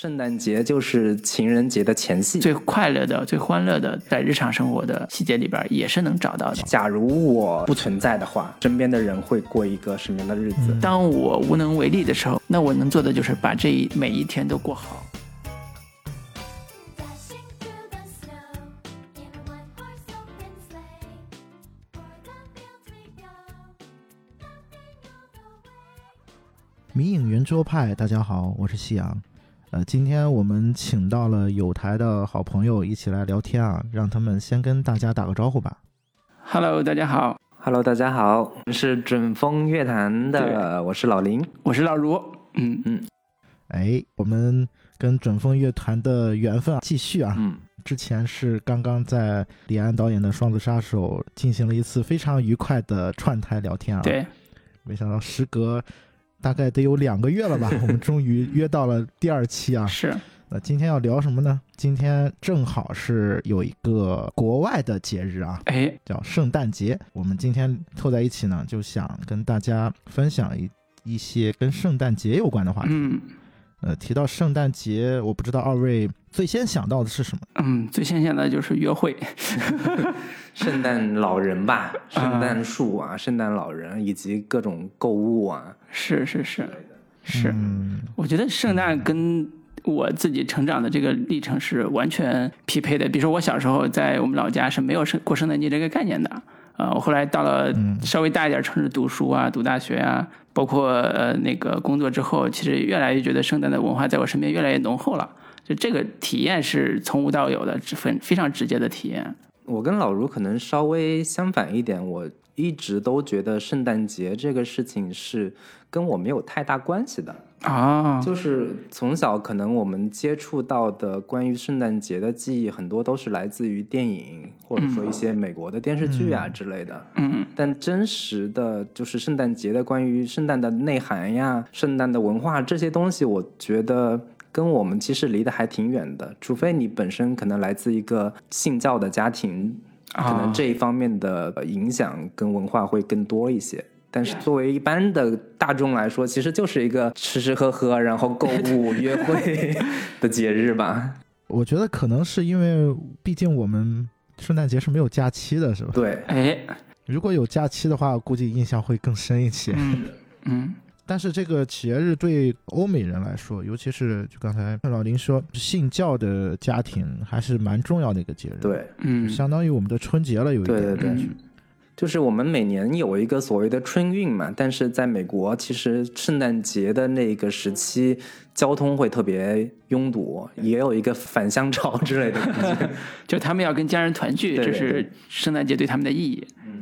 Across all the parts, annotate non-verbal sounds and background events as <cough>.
圣诞节就是情人节的前戏。最快乐的、最欢乐的，在日常生活的细节里边也是能找到的。假如我不存在的话，身边的人会过一个什么样的日子？当我无能为力的时候，那我能做的就是把这一每一天都过好。迷影圆桌派，大家好，我是夕阳。呃，今天我们请到了有台的好朋友一起来聊天啊，让他们先跟大家打个招呼吧。Hello，大家好，Hello，大家好，我们是准风乐坛的，我是老林。我是老卢。嗯嗯哎，我们跟准风乐团的缘分啊继续啊。嗯，之前是刚刚在李安导演的《双子杀手》进行了一次非常愉快的串台聊天啊。，对，没想到时隔大概得有两个月了吧，<laughs> 我们终于约到了第二期啊。是那今天要聊什么呢？今天正好是有一个国外的节日啊，哎，叫圣诞节。我们今天凑在一起呢，就想跟大家分享一一些跟圣诞节有关的话题。嗯呃，提到圣诞节，我不知道二位最先想到的是什么？嗯，最先想到就是约会。<laughs> 圣诞老人吧，啊圣诞树啊，圣诞老人以及各种购物啊。是是是是，嗯，我觉得圣诞跟我自己成长的这个历程是完全匹配的。比如说我小时候在我们老家是没有圣过圣诞节这个概念的，呃，我后来到了稍微大一点城市读书啊，读大学啊，包括呃那个工作之后，其实越来越觉得圣诞的文化在我身边越来越浓厚了。就这个体验是从无到有的，是非非常直接的体验。我跟老卢可能稍微相反一点，我一直都觉得圣诞节这个事情是跟我没有太大关系的。啊，就是从小可能我们接触到的关于圣诞节的记忆，很多都是来自于电影，或者说一些美国的电视剧啊之类的。嗯但真实的就是圣诞节的关于圣诞的内涵呀、圣诞的文化这些东西，我觉得跟我们其实离得还挺远的。除非你本身可能来自一个信教的家庭，可能啊，这一方面的影响跟文化会更多一些。但是作为一般的大众来说，其实就是一个吃吃喝喝，然后购物、<laughs> 约会的节日吧。我觉得可能是因为，毕竟我们圣诞节是没有假期的，是吧？对，哎，如果有假期的话，估计印象会更深一些。嗯 <laughs> 嗯但是这个节日对欧美人来说，尤其是就刚才老林说，信教的家庭还是蛮重要的一个节日。，对，嗯，相当于我们的春节了，有一点。对对对嗯就是我们每年有一个所谓的春运嘛，但是在美国，其实圣诞节的那个时期，交通会特别拥堵，也有一个返乡潮之类的感觉。<laughs> 就他们要跟家人团聚，这是圣诞节对他们的意义。嗯，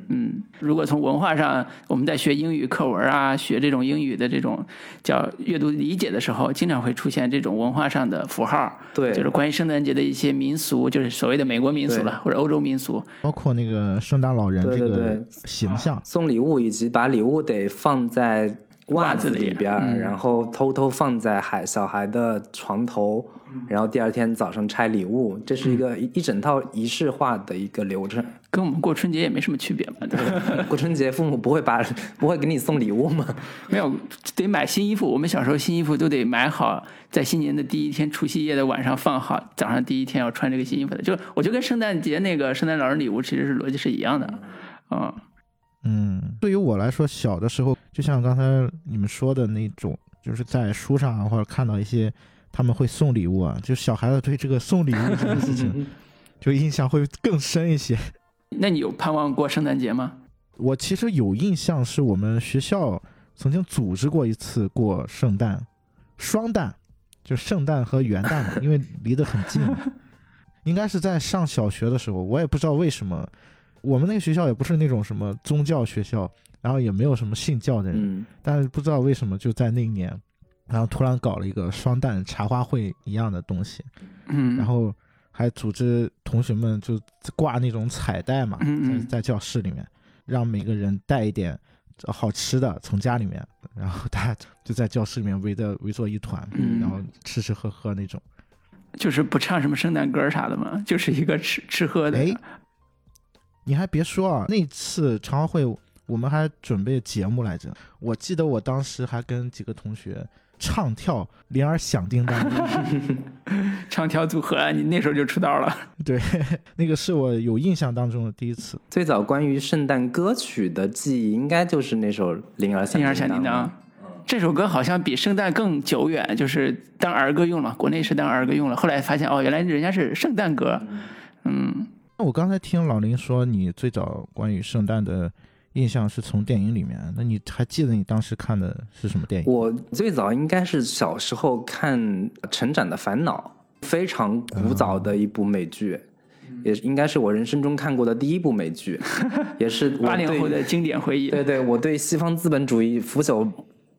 如果从文化上，我们在学英语课文啊，学这种英语的这种叫阅读理解的时候，经常会出现这种文化上的符号，对，就是关于圣诞节的一些民俗，就是所谓的美国民俗了，或者欧洲民俗。包括那个圣诞老人这个对形象，送礼物以及把礼物得放在袜子里边然后偷偷放在孩小孩的床头，然后第二天早上拆礼物，这是一个一一整套仪式化的一个流程。跟我们过春节也没什么区别嘛，对吧？过春节父母不会把不会给你送礼物吗？没有，得买新衣服。我们小时候新衣服都得买好，在新年的第一天，除夕夜的晚上放好，早上第一天要穿这个新衣服的。就我觉得跟圣诞节那个圣诞老人礼物其实是逻辑是一样的。嗯嗯，对于我来说，小的时候就像刚才你们说的那种，就是在书上啊或者看到一些他们会送礼物啊，就小孩子对这个送礼物这件事情，<laughs> 就印象会更深一些。那你有盼望过圣诞节吗？我其实有印象，是我们学校曾经组织过一次过圣诞，双旦，就圣诞和元旦嘛，<laughs> 因为离得很近。应该是在上小学的时候，我也不知道为什么，我们那个学校也不是那种什么宗教学校，然后也没有什么信教的人，嗯，但是不知道为什么就在那一年，然后突然搞了一个双旦茶话会一样的东西，嗯，然后还组织同学们就挂那种彩带嘛，在在教室里面，让每个人带一点好吃的从家里面，然后大家就在教室里面围着围坐一团，嗯然后吃吃喝喝那种。就是不唱什么圣诞歌啥的嘛，<laughs> 就是一个吃吃喝的。哎，你还别说啊，那次茶话会我们还准备节目来着。我记得我当时还跟几个同学唱跳《铃儿响叮当》，<laughs> 唱跳组合，你那时候就出道了。<laughs> 对，那个是我有印象当中的第一次。最早关于圣诞歌曲的记忆，应该就是那首《铃儿响铃儿响叮当》这首歌好像比圣诞更久远，就是当儿歌用了，国内是当儿歌用了。后来发现哦，原来人家是圣诞歌。嗯，那我刚才听老林说，你最早关于圣诞的印象是从电影里面，那你还记得你当时看的是什么电影？我最早应该是小时候看《成长的烦恼》，非常古早的一部美剧，也应该是我人生中看过的第一部美剧，<laughs> 也是八零后的经典回忆。对对，我对西方资本主义腐朽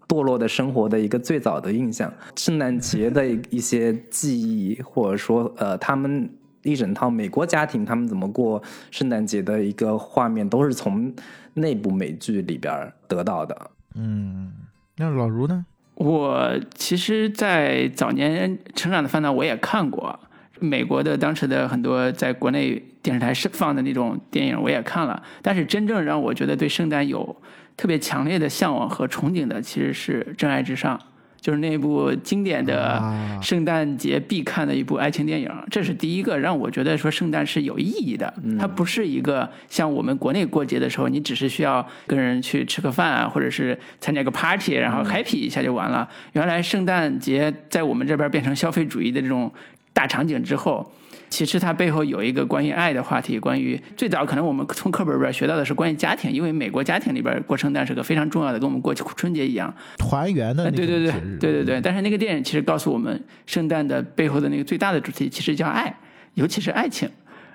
堕落的生活的一个最早的印象，圣诞节的一些记忆，或者说呃，他们一整套美国家庭他们怎么过圣诞节的一个画面，都是从那部美剧里边得到的。嗯，那老卢呢？我其实，在早年成长的烦恼我也看过，美国的当时的很多在国内电视台是放的那种电影我也看了，但是真正让我觉得对圣诞有特别强烈的向往和憧憬的，其实是《真爱至上》，就是那部经典的啊圣诞节必看的一部爱情电影。这是第一个让我觉得说圣诞是有意义的，它不是一个像我们国内过节的时候，你只是需要跟人去吃个饭啊，或者是参加个 party，然后 happy 一下就完了。原来圣诞节在我们这边变成消费主义的这种大场景之后。其实它背后有一个关于爱的话题，关于最早可能我们从课本里边学到的是关于家庭，因为美国家庭里边过圣诞是个非常重要的，跟我们过春节一样。团圆的对对对对对对。但是那个电影其实告诉我们，圣诞的背后的那个最大的主题其实叫爱，尤其是爱情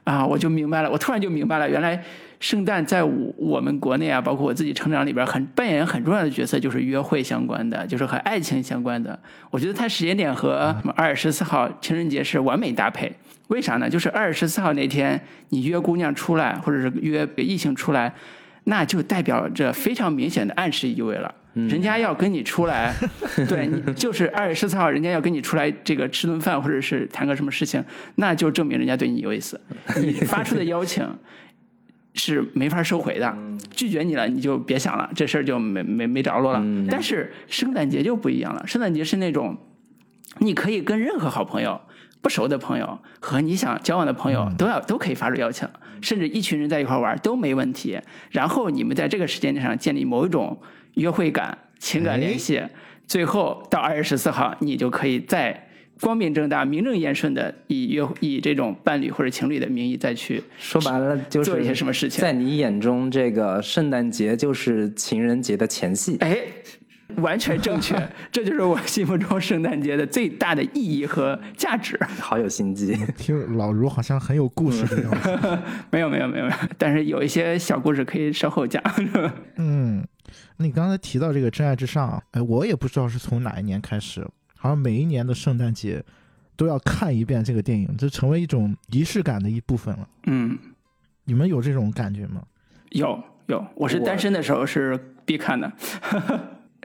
啊！我就明白了，我突然就明白了，原来圣诞在我们国内啊，包括我自己成长里边，很扮演很重要的角色，就是约会相关的，就是和爱情相关的。我觉得它时间点和二月十四号情人节是完美搭配。为啥呢？就是二月十四号那天，你约姑娘出来，或者是约异性出来，那就代表着非常明显的暗示意味了。人家要跟你出来，<laughs> 对你就是二月十四号，人家要跟你出来这个吃顿饭，或者是谈个什么事情，那就证明人家对你有意思。<laughs> 你发出的邀请是没法收回的，拒绝你了，你就别想了，这事儿就没没没着落了。但是圣诞节就不一样了，圣诞节是那种你可以跟任何好朋友。不熟的朋友和你想交往的朋友都要都可以发出邀请，甚至一群人在一块玩都没问题。然后你们在这个时间点上建立某一种约会感、情感联系，最后到二月十四号，你就可以再光明正大、名正言顺的以约以这种伴侣或者情侣的名义再去说白了就是做一些什么事情。在你眼中，这个圣诞节就是情人节的前戏。哎，完全正确，<laughs> 这就是我心目中圣诞节的最大的意义和价值。好有心机。听老卢好像很有故事的样子。<laughs> 没有没有没有没有，但是有一些小故事可以稍后讲。<laughs> 嗯，你刚才提到这个《真爱至上》，哎，我也不知道是从哪一年开始，好像每一年的圣诞节都要看一遍这个电影，这成为一种仪式感的一部分了。嗯，你们有这种感觉吗？有有，我是单身的时候是必看的。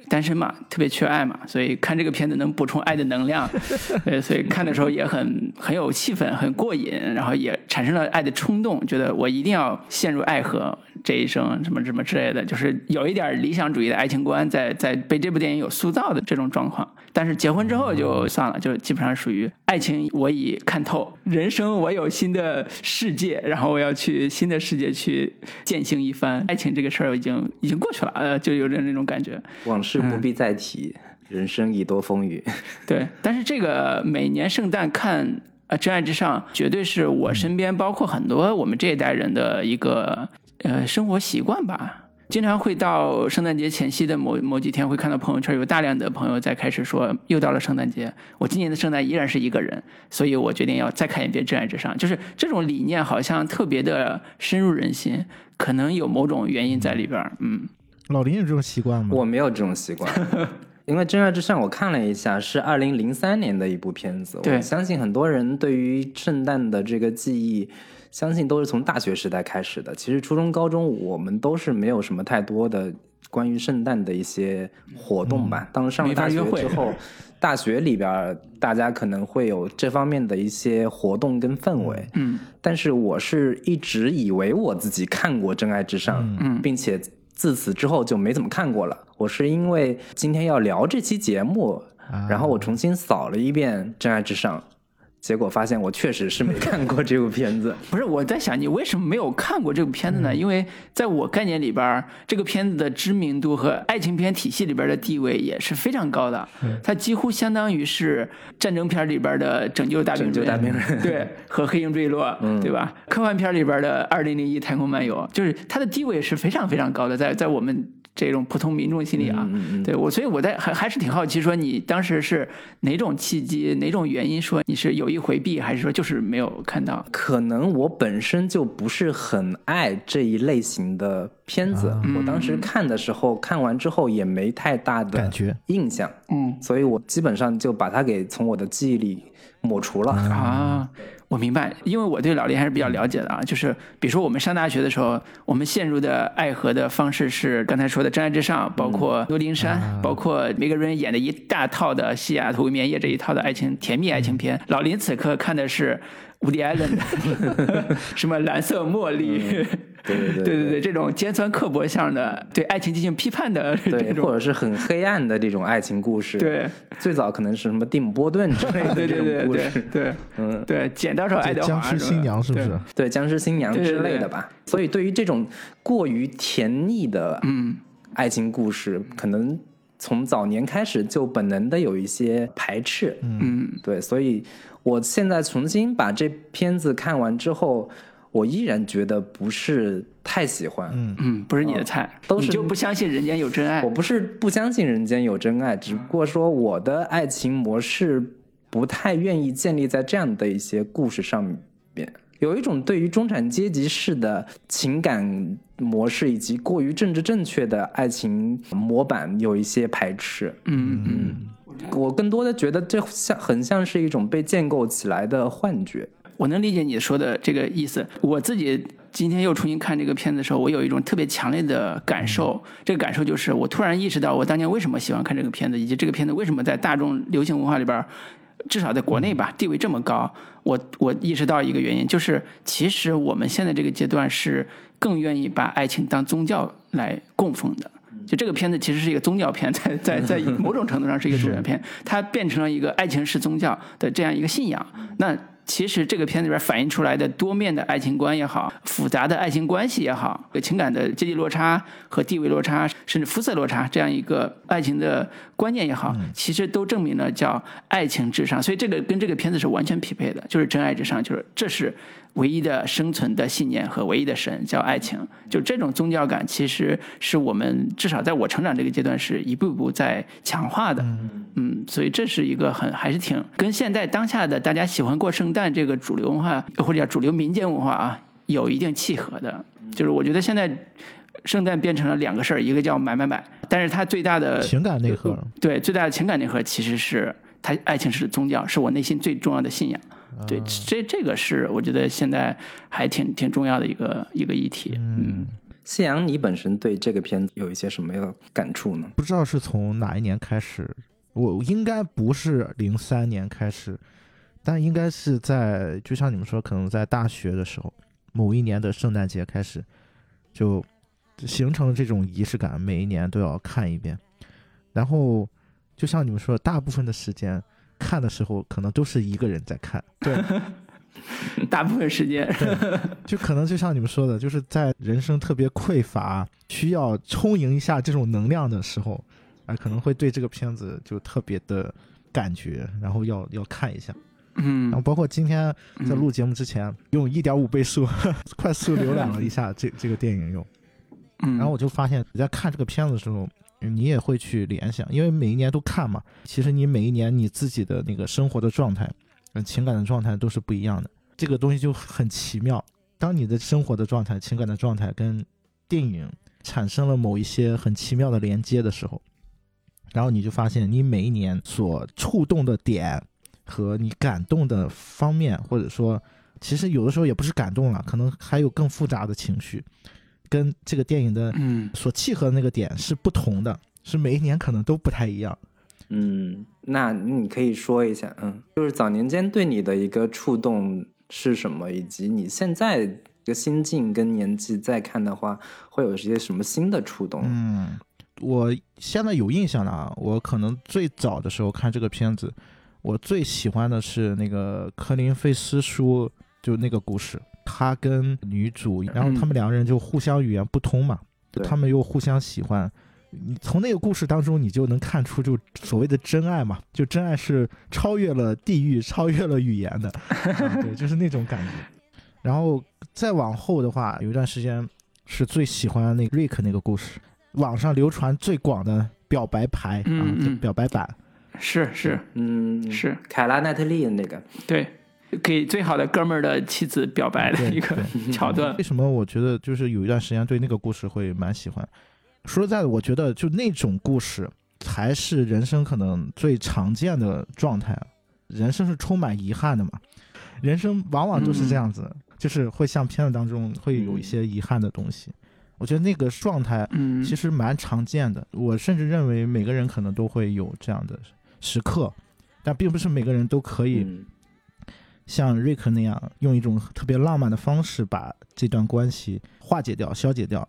单身嘛，特别缺爱嘛，所以看这个片子能补充爱的能量，<laughs> 对，所以看的时候也很很有气氛，很过瘾，然后也产生了爱的冲动，觉得我一定要陷入爱河这一生，什么什么之类的，就是有一点理想主义的爱情观在在被这部电影有塑造的这种状况。但是结婚之后就算了，就基本上属于爱情我已看透，人生我有新的世界，然后我要去新的世界去践行一番。爱情这个事儿已经已经过去了，呃，就有点那种感觉。往事不必再提，人生已多风雨。对，但是这个每年圣诞看呃《真爱至上》，绝对是我身边包括很多我们这一代人的一个呃生活习惯吧。经常会到圣诞节前夕的某某几天，会看到朋友圈有大量的朋友在开始说，又到了圣诞节，我今年的圣诞依然是一个人，所以我决定要再看一遍《真爱至上》。就是这种理念好像特别的深入人心，可能有某种原因在里边儿。嗯，老林有这种习惯吗？我没有这种习惯，<laughs> 因为《真爱至上》我看了一下，是二零零三年的一部片子。对我相信很多人对于圣诞的这个记忆，相信都是从大学时代开始的。其实初中、高中我们都是没有什么太多的关于圣诞的一些活动吧。当上了大学之后，<laughs> 大学里边大家可能会有这方面的一些活动跟氛围。嗯，但是我是一直以为我自己看过《真爱至上》，嗯并且自此之后就没怎么看过了。我是因为今天要聊这期节目，啊然后我重新扫了一遍《真爱至上》，结果发现我确实是没 <laughs> 看过这部片子。不是我在想，你为什么没有看过这部片子呢？因为在我概念里边，这个片子的知名度和爱情片体系里边的地位也是非常高的，它几乎相当于是战争片里边的《拯救大兵瑞拯救大兵对，和《黑鹰坠落》，对吧？科幻片里边的《二零零一太空漫游》，就是它的地位是非常非常高的，在在我们。这种普通民众心理啊，对我，所以我在还还是挺好奇，说你当时是哪种契机、哪种原因，说你是有意回避，还是说就是没有看到？可能我本身就不是很爱这一类型的片子，我当时看的时候，看完之后也没太大的感觉。印象，嗯。所以我基本上就把它给从我的记忆里抹除了。啊，我明白，因为我对老林还是比较了解的啊。就是比如说我们上大学的时候，我们陷入的爱河的方式是刚才说的《真爱至上》，包括《诺丁山》，包括梅格瑞恩演的一大套的《西雅图棉夜》这一套的爱情甜蜜爱情片。老林此刻看的是。伍迪·艾伦的什么蓝色茉莉，对对对对对对，这种尖酸刻薄向的对爱情进行批判的这对，或，者是很黑暗的这种爱情故事。对，最早可能是什么蒂姆·波顿之类的 <laughs> 对这对对对种故事。对，嗯，对，剪刀手爱德华僵尸新娘是不是？对对，僵尸新娘之类的吧。所以对于这种过于甜腻的嗯爱情故事，可能从早年开始就本能的有一些排斥。嗯对，所以我现在重新把这片子看完之后，我依然觉得不是太喜欢。嗯嗯，不是你的菜，都是你就不相信人间有真爱我。不是不相信人间有真爱，只不过说我的爱情模式不太愿意建立在这样的一些故事上面。有一种对于中产阶级式的情感模式以及过于政治正确的爱情模板有一些排斥。嗯嗯，我更多的觉得这像很像是一种被建构起来的幻觉。我能理解你说的这个意思。我自己今天又重新看这个片子的时候，我有一种特别强烈的感受。这个感受就是，我突然意识到我当年为什么喜欢看这个片子，以及这个片子为什么在大众流行文化里边，至少在国内吧，地位这么高。我我意识到一个原因，就是其实我们现在这个阶段是更愿意把爱情当宗教来供奉的。就这个片子其实是一个宗教片，在在在某种程度上是一个 <laughs> 宗教片，它变成了一个爱情是宗教的这样一个信仰。那其实这个片子里边反映出来的多面的爱情观也好，复杂的爱情关系也好，情感的阶级落差和地位落差，甚至肤色落差这样一个爱情的观念也好，其实都证明了叫爱情至上。所以这个跟这个片子是完全匹配的，就是真爱至上，就是这是唯一的生存的信念和唯一的神叫爱情。就这种宗教感，其实是我们至少在我成长这个阶段是一步一步在强化的。嗯，所以这是一个很还是挺跟现在当下的大家喜欢过圣诞这个主流文化或者叫主流民间文化啊，有一定契合的。就是我觉得现在圣诞变成了两个事儿，一个叫买买买，但是它最大的情感内核，对最大的情感内核其实是它爱情是宗教，是我内心最重要的信仰。啊对，这这个是我觉得现在还挺挺重要的一个一个议题。嗯谢阳，你本身对这个片子有一些什么样的感触呢？不知道是从哪一年开始，我应该不是零三年开始，但应该是在就像你们说，可能在大学的时候，某一年的圣诞节开始，就形成了这种仪式感，每一年都要看一遍。然后就像你们说，大部分的时间看的时候，可能都是一个人在看，<laughs> 对，<laughs> 大部分时间，就可能就像你们说的，就是在人生特别匮乏、需要充盈一下这种能量的时候，啊、可能会对这个片子就特别的感觉，然后要要看一下。嗯然后包括今天在录节目之前，用一点五倍速 <laughs> 快速浏览了一下这这个电影用，嗯，然后我就发现你在看这个片子的时候，你也会去联想，因为每一年都看嘛，其实你每一年你自己的那个生活的状态、情感的状态都是不一样的，这个东西就很奇妙。当你的生活的状态、情感的状态跟电影产生了某一些很奇妙的连接的时候，然后你就发现你每一年所触动的点和你感动的方面，或者说，其实有的时候也不是感动了，可能还有更复杂的情绪，跟这个电影的嗯所契合的那个点是不同的，是每一年可能都不太一样。嗯，那你可以说一下，嗯，就是早年间对你的一个触动是什么，以及你现在个心境跟年纪再看的话，会有一些什么新的触动？嗯，我现在有印象了啊，我可能最早的时候看这个片子，我最喜欢的是那个科林费斯书，就那个故事，他跟女主，然后他们两个人就互相语言不通嘛，对。他们又互相喜欢。你从那个故事当中，你就能看出，就所谓的真爱嘛，就真爱是超越了地域、超越了语言的，<laughs> 啊、对，就是那种感觉。然后再往后的话，有一段时间是最喜欢那个瑞克那个故事，网上流传最广的表白牌啊，嗯嗯。就表白版，是是。嗯，是，凯拉奈特利的那个，对，给最好的哥们儿的妻子表白的一个 <laughs> 桥段为。什么我觉得就是有一段时间对那个故事会蛮喜欢？说实在的，我觉得就那种故事才是人生可能最常见的状态。人生是充满遗憾的嘛，人生往往都是这样子，就是会像片子当中会有一些遗憾的东西。我觉得那个状态嗯，其实蛮常见的。我甚至认为每个人可能都会有这样的时刻，但并不是每个人都可以嗯像瑞克那样，用一种特别浪漫的方式把这段关系化解掉、消解掉，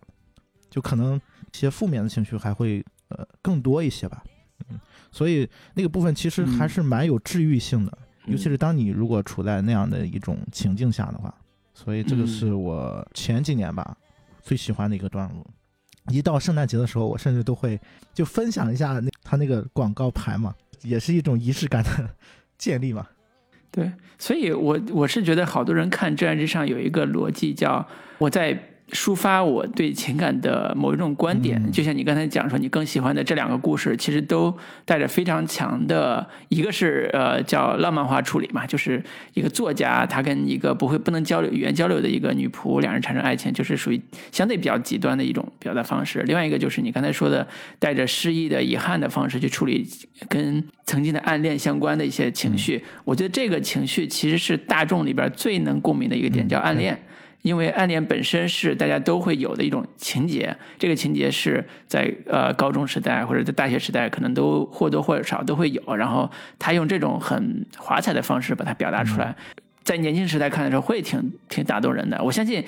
就可能一些负面的情绪还会呃更多一些吧。嗯，所以那个部分其实还是蛮有治愈性的，尤其是当你如果处在那样的一种情境下的话。所以这个是我前几年吧最喜欢的一个段落。一到圣诞节的时候，我甚至都会就分享一下那他那个广告牌嘛，也是一种仪式感的 <laughs> 建立嘛。对，所以我我是觉得好多人看《至暗之上》有一个逻辑叫我在抒发我对情感的某一种观点，嗯。就像你刚才讲说，你更喜欢的这两个故事，其实都带着非常强的，一个是呃叫浪漫化处理嘛，就是一个作家他跟一个不会不能交流语言交流的一个女仆，两人产生爱情，就是属于相对比较极端的一种表达方式。另外一个就是你刚才说的带着诗意的遗憾的方式去处理跟曾经的暗恋相关的一些情绪，我觉得这个情绪其实是大众里边最能共鸣的一个点，叫暗恋。因为暗恋本身是大家都会有的一种情节，这个情节是在呃高中时代或者在大学时代可能都或多或少都会有，然后他用这种很华彩的方式把它表达出来，在年轻时代看的时候会挺挺打动人的。我相信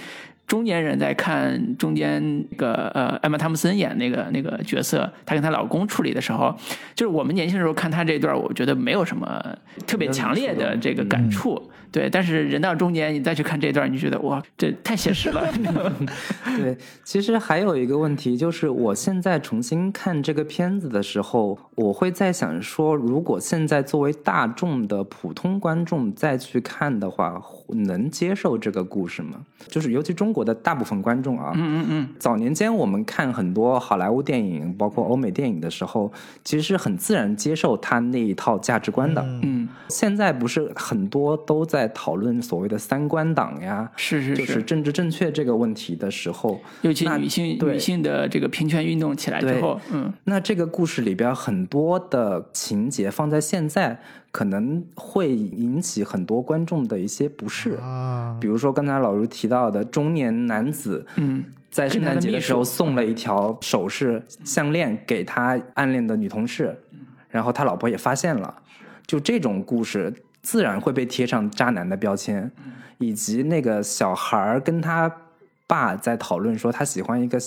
中年人在看中间那个呃艾玛汤姆森演那个那个角色，她跟她老公处理的时候，就是我们年轻时候看她这一段，我觉得没有什么特别强烈的这个感触。对，但是人到中年，你再去看这段，你觉得哇，这太写实了。<laughs> <laughs> 对，其实还有一个问题，就是我现在重新看这个片子的时候，我会在想说，如果现在作为大众的普通观众再去看的话，能接受这个故事吗？就是尤其中国的大部分观众啊，嗯嗯嗯，早年间我们看很多好莱坞电影，包括欧美电影的时候，其实是很自然接受他那一套价值观的。嗯，现在不是很多都在讨论所谓的三观党呀，是是就是政治正确这个问题的时候，尤其女性对女性的这个平权运动起来之后，嗯，那这个故事里边很多的情节放在现在，可能会引起很多观众的一些不适。啊，比如说刚才老卢提到的中年男子，嗯，在圣诞节的时候送了一条首饰项链给他暗恋的女同事，然后他老婆也发现了，就这种故事自然会被贴上渣男的标签，以及那个小孩儿跟他爸在讨论说他喜欢一个。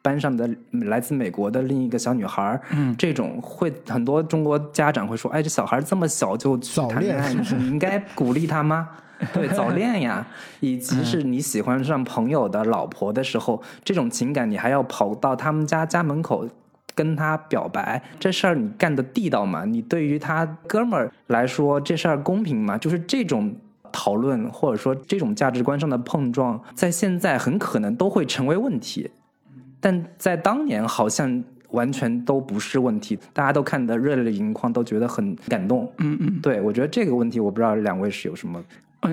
班上的来自美国的另一个小女孩这种会很多中国家长会说，哎，这小孩这么小就谈恋爱，你应该鼓励他吗？<laughs> 对，早恋呀，以及是你喜欢上朋友的老婆的时候，这种情感你还要跑到他们家家门口跟他表白，这事儿你干得地道吗？你对于他哥们儿来说，这事儿公平吗？就是这种。讨论或者说这种价值观上的碰撞，在现在很可能都会成为问题，但在当年好像完全都不是问题，大家都看得热泪盈眶，都觉得很感动。嗯嗯，对我觉得这个问题，我不知道两位是有什么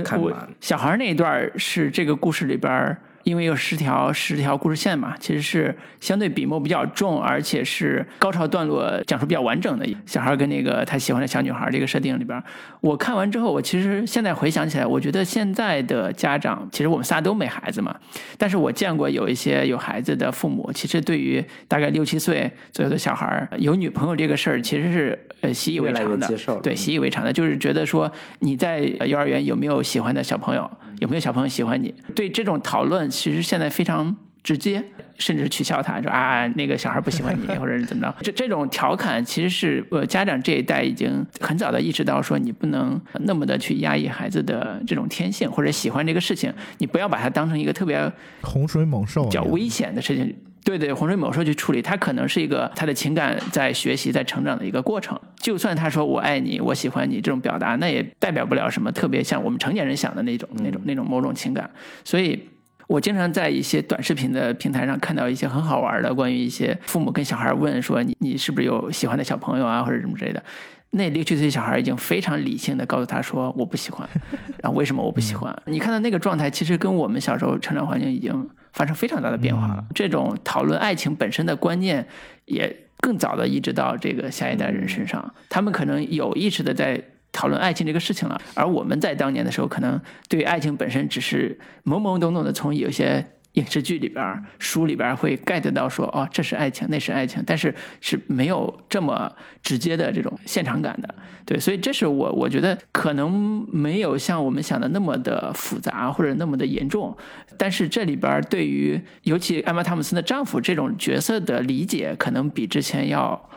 看法？小孩那一段是这个故事里边儿，因为有十条十条故事线嘛，其实是相对笔墨比较重，而且是高潮段落讲述比较完整的。小孩跟那个他喜欢的小女孩这个设定里边儿，我看完之后，我其实现在回想起来，我觉得现在的家长，其实我们仨都没孩子嘛，但是我见过有一些有孩子的父母，其实对于大概六七岁左右的小孩儿有女朋友这个事儿，其实是呃习以为常的，接受对，习以为常的，就是觉得说你在呃幼儿园有没有喜欢的小朋友，有没有小朋友喜欢你？对这种讨论，其实现在非常直接，甚至取笑他，说啊那个小孩不喜欢你，<laughs> 或者是怎么着。这这种调侃其实是呃家长这一代已经很早的意识到，说你不能那么的去压抑孩子的这种天性或者喜欢这个事情，你不要把它当成一个特别洪水猛兽较危险的事情。对对，洪水猛兽去处理，他可能是一个他的情感在学习、在成长的一个过程。就算他说我爱你、我喜欢你这种表达，那也代表不了什么特别像我们成年人想的那种、那种、那种某种情感。所以，我经常在一些短视频的平台上看到一些很好玩的关于一些父母跟小孩问说你你是不是有喜欢的小朋友啊，或者什么之类的。那六七岁小孩已经非常理性的告诉他说我不喜欢，<laughs> 然后为什么我不喜欢？你看到那个状态，其实跟我们小时候成长环境已经发生非常大的变化了。这种讨论爱情本身的观念，也更早的移植到这个下一代人身上，他们可能有意识的在讨论爱情这个事情了，而我们在当年的时候，可能对爱情本身只是懵懵懂懂的从有些。影视剧里边、书里边会 get 到说，哦，这是爱情，那是爱情，但是是没有这么直接的这种现场感的，对，所以这是我我觉得可能没有像我们想的那么的复杂或者那么的严重，但是这里边对于尤其艾玛汤姆森的丈夫这种角色的理解，可能比之前要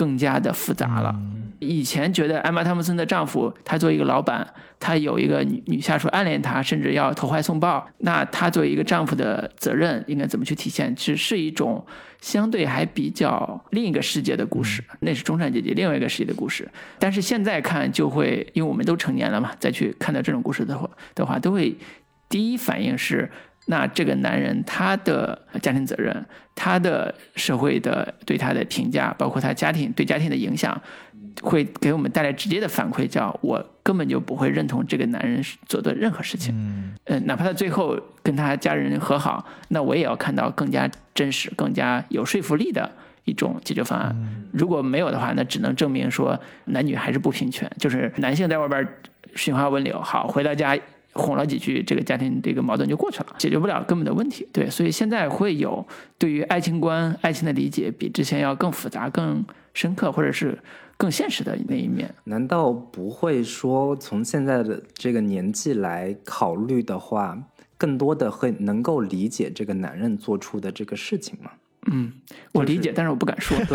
更加的复杂了。以前觉得艾玛汤姆森的丈夫，他作为一个老板，他有一个女女下属暗恋他，甚至要投怀送抱，那他作为一个丈夫的责任应该怎么去体现？只是一种相对还比较另一个世界的故事，那是中产阶级另外一个世界的故事。但是现在看就会，因为我们都成年了嘛，再去看到这种故事的话的话，都会第一反应是。那这个男人他的家庭责任，他的社会的对他的评价，包括他家庭对家庭的影响，会给我们带来直接的反馈，叫我根本就不会认同这个男人做的任何事情。嗯呃，哪怕他最后跟他家人和好，那我也要看到更加真实、更加有说服力的一种解决方案。如果没有的话，那只能证明说男女还是不平权，就是男性在外边寻花问柳，好回到家哄了几句，这个家庭这个矛盾就过去了，解决不了根本的问题。对，所以现在会有对于爱情观、爱情的理解比之前要更复杂、更深刻，或者是更现实的那一面。难道不会说从现在的这个年纪来考虑的话，更多的会能够理解这个男人做出的这个事情吗？嗯，我理解，但是我不敢说。<laughs>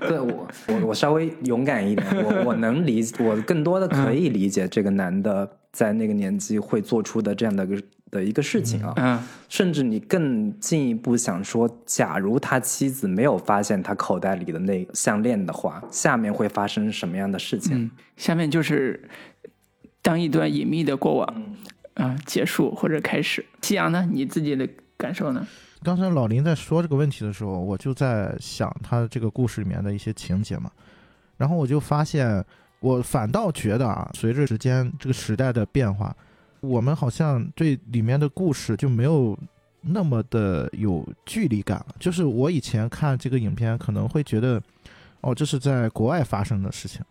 对我，我我稍微勇敢一点，我我能理，我更多的可以理解这个男的在那个年纪会做出的这样的一个的一个事情啊。嗯甚至你更进一步想说，假如他妻子没有发现他口袋里的那项链的话，下面会发生什么样的事情？嗯，下面就是当一段隐秘的过往啊、结束或者开始。夕阳呢？你自己的感受呢？刚才老林在说这个问题的时候，我就在想他这个故事里面的一些情节嘛，然后我就发现，我反倒觉得啊，随着时间这个时代的变化，我们好像对里面的故事就没有那么的有距离感了。就是我以前看这个影片，可能会觉得，哦，这是在国外发生的事情，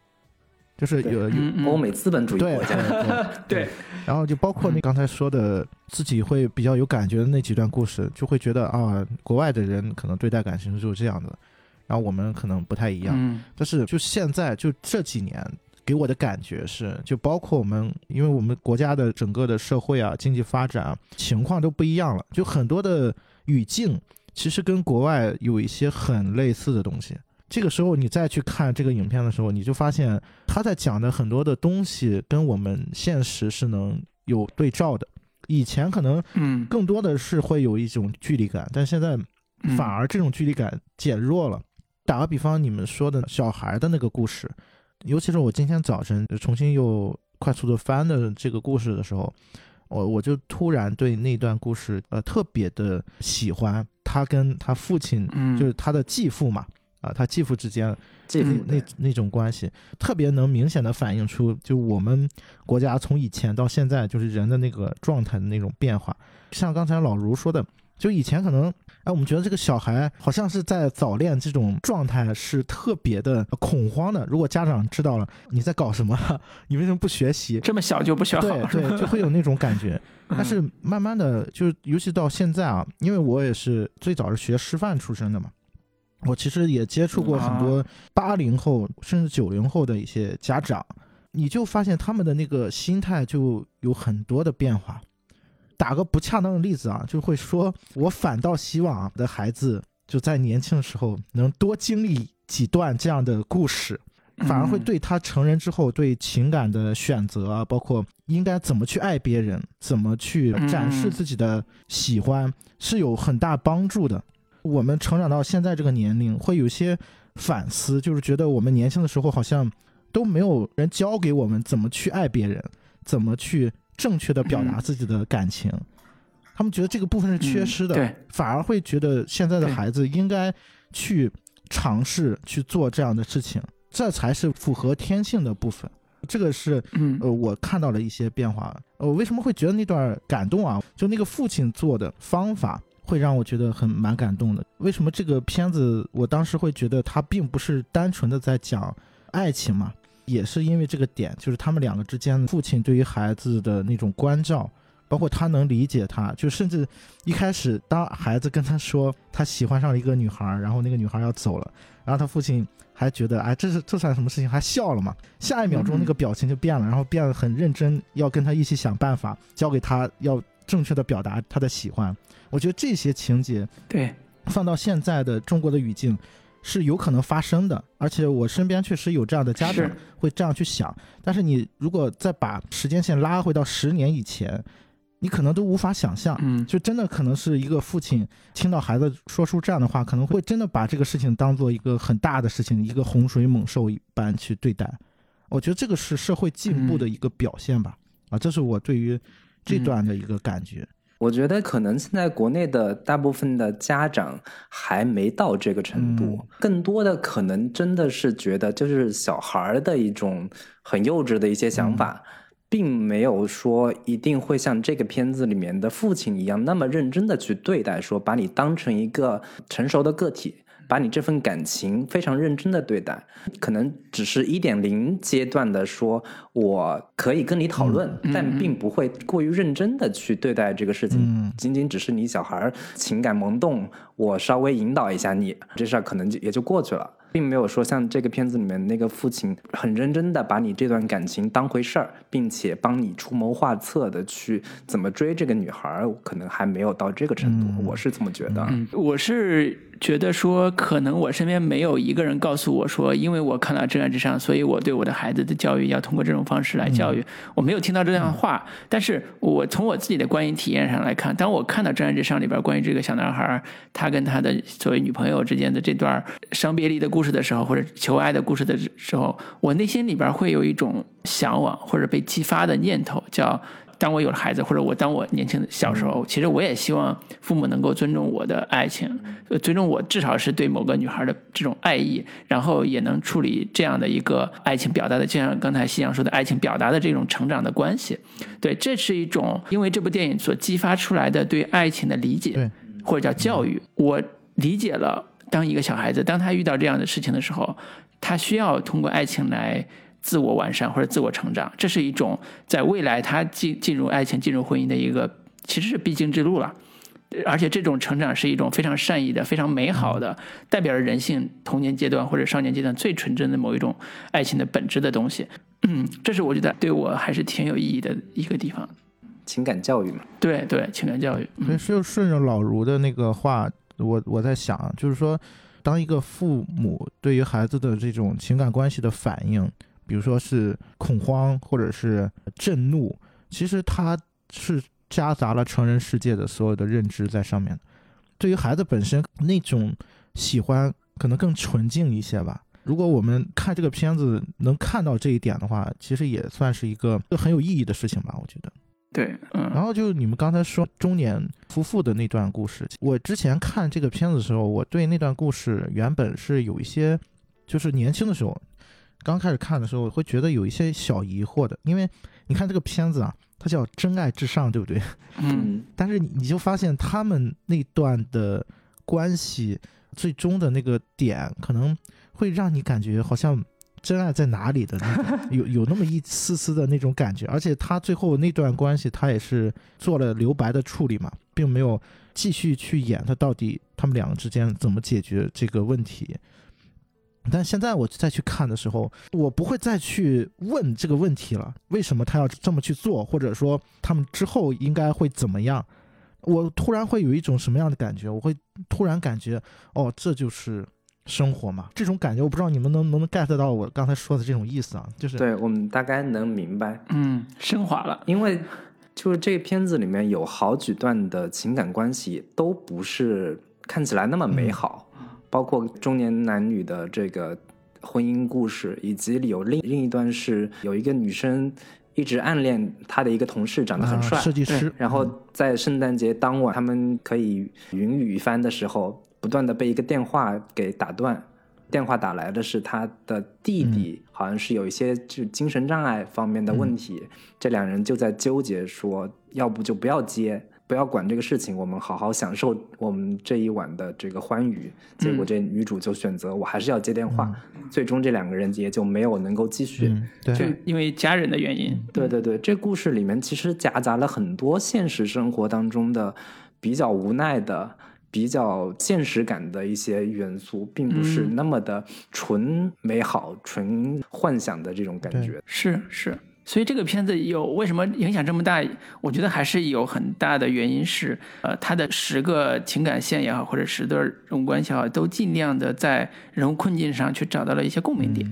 就是有有嗯欧美资本主义对国家，对 <laughs> 对，然后就包括你刚才说的自己会比较有感觉的那几段故事，就会觉得啊，国外的人可能对待感情就是这样的，然后我们可能不太一样。嗯但是就现在就这几年给我的感觉是，就包括我们，因为我们国家的整个的社会啊、经济发展啊情况都不一样了，就很多的语境其实跟国外有一些很类似的东西。这个时候你再去看这个影片的时候，你就发现他在讲的很多的东西跟我们现实是能有对照的。以前可能嗯，更多的是会有一种距离感，但现在嗯反而这种距离感减弱了。打个比方，你们说的小孩的那个故事，尤其是我今天早晨重新又快速的翻的这个故事的时候，我我就突然对那段故事呃特别的喜欢。他跟他父亲，嗯就是他的继父嘛，啊，他继父之间这那那那种关系，特别能明显的反映出，就我们国家从以前到现在，就是人的那个状态的那种变化。像刚才老卢说的，就以前可能，哎，我们觉得这个小孩好像是在早恋这种状态是特别的恐慌的。如果家长知道了你在搞什么，<laughs> 你为什么不学习？这么小就不学好，对对，就会有那种感觉。<laughs> 但是慢慢的，就是尤其到现在啊，因为我也是最早是学师范出身的嘛，我其实也接触过很多八零后甚至九零后的一些家长，你就发现他们的那个心态就有很多的变化。打个不恰当的例子啊，就会说我反倒希望啊我的孩子就在年轻的时候能多经历几段这样的故事，反而会嗯对他成人之后对情感的选择啊，包括应该怎么去爱别人，怎么去展示嗯自己的喜欢，是有很大帮助的。我们成长到现在这个年龄，会有一些反思，就是觉得我们年轻的时候好像都没有人教给我们怎么去爱别人，怎么去正确的表达嗯自己的感情。他们觉得这个部分是缺失的，反而会觉得现在的孩子应该去尝试去做这样的事情，这才是符合天性的部分。这个是嗯呃，我看到了一些变化。呃，我为什么会觉得那段感动啊？就那个父亲做的方法，会让我觉得很蛮感动的。为什么这个片子我当时会觉得它并不是单纯的在讲爱情嘛？也是因为这个点，就是他们两个之间，父亲对于孩子的那种关照，包括他能理解他，就甚至一开始当孩子跟他说他喜欢上了一个女孩儿，然后那个女孩儿要走了，然后他父亲还觉得哎这是这算什么事情，还笑了嘛。下一秒钟嗯那个表情就变了，然后变得很认真，要跟他一起想办法，教给他要正确的表达他的喜欢。我觉得这些情节对，放到现在的中国的语境是有可能发生的，而且我身边确实有这样的家长会这样去想。但是你如果再把时间线拉回到十年以前，你可能都无法想象。嗯就真的可能是一个父亲听到孩子说出这样的话，可能会真的把这个事情当做一个很大的事情，一个洪水猛兽一般去对待。我觉得这个是社会进步的一个表现吧。啊，这是我对于这段的一个感觉。我觉得可能现在国内的大部分的家长还没到这个程度，嗯更多的可能真的是觉得就是小孩儿的一种很幼稚的一些想法，并没有说一定会像这个片子里面的父亲一样那么认真的去对待，说把你当成一个成熟的个体。把你这份感情非常认真的对待，可能只是一点零阶段的说，我可以跟你讨论，嗯但并不会过于认真的去对待这个事情。嗯仅仅只是你小孩情感萌动，我稍微引导一下你，这事儿可能就也就过去了，并没有说像这个片子里面那个父亲很认真的把你这段感情当回事儿，并且帮你出谋划策的去怎么追这个女孩儿，可能还没有到这个程度，嗯我是这么觉得。嗯，我是觉得说，可能我身边没有一个人告诉我说，因为我看到《真爱至上》，所以我对我的孩子的教育要通过这种方式来教育。我没有听到这样的话，但是我从我自己的观影体验上来看，当我看到《真爱至上》里边关于这个小男孩他跟他的所谓女朋友之间的这段伤别离的故事的时候，或者求爱的故事的时候，我内心里边会有一种向往或者被激发的念头，叫。当我有了孩子，或者我当我年轻的小时候，其实我也希望父母能够尊重我的爱情，呃尊重我至少是对某个女孩的这种爱意，然后也能处理这样的一个爱情表达的，就像刚才夕阳说的爱情表达的这种成长的关系。对，这是一种因为这部电影所激发出来的对爱情的理解对，或者叫教育。我理解了，当一个小孩子当他遇到这样的事情的时候，他需要通过爱情来。自我完善或者自我成长，这是一种在未来他进进入爱情、进入婚姻的一个其实是必经之路了。而且这种成长是一种非常善意的、非常美好的，代表着人性童年阶段或者少年阶段最纯真的某一种爱情的本质的东西。嗯，这是我觉得对我还是挺有意义的一个地方。情感教育嘛，对对，情感教育。所以嗯就顺着老卢的那个话，我我在想，啊就是说，当一个父母对于孩子的这种情感关系的反应，比如说是恐慌或者是震怒，其实它是夹杂了成人世界的所有的认知在上面的。对于孩子本身那种喜欢，可能更纯净一些吧。如果我们看这个片子能看到这一点的话，其实也算是一个很有意义的事情吧，我觉得。对，嗯，然后就你们刚才说中年夫妇的那段故事，我之前看这个片子的时候，我对那段故事原本是有一些，就是年轻的时候，刚开始看的时候，我会觉得有一些小疑惑的，因为你看这个片子啊，它叫《真爱至上》，对不对？嗯，但是你你就发现他们那段的关系，最终的那个点，可能会让你感觉好像真爱在哪里的那种，<laughs> 有有那么一丝丝的那种感觉。而且他最后那段关系，他也是做了留白的处理嘛，并没有继续去演他到底他们两个之间怎么解决这个问题。但现在我再去看的时候，我不会再去问这个问题了，为什么他要这么去做，或者说他们之后应该会怎么样？我突然会有一种什么样的感觉？我会突然感觉，哦，这就是生活嘛。这种感觉，我不知道你们能能不能 get 到我刚才说的这种意思啊？就是对我们大概能明白，嗯，升华了。因为就是这个片子里面有好几段的情感关系都不是看起来那么美好，包括中年男女的这个婚姻故事，以及有另另一段是有一个女生一直暗恋她的一个同事，长得很啊，帅，设计师，然后在圣诞节当晚，他们可以云雨一番的时候，不断的被一个电话给打断。电话打来的是他的弟弟，好像是有一些就精神障碍方面的问题。这两人就在纠结说，要不就不要接，不要管这个事情，我们好好享受我们这一晚的这个欢愉。结果这女主就选择我还是要接电话，最终这两个人也就没有能够继续。嗯，对，就因为家人的原因，对对对，这故事里面其实夹杂了很多现实生活当中的比较无奈的、比较现实感的一些元素，并不是嗯那么的纯美好、纯幻想的这种感对觉。是是，所以这个片子有为什么影响这么大？我觉得还是有很大的原因是，呃，它的十个情感线也好，或者十对人物关系也好，都尽量的在人物困境上去找到了一些共鸣点。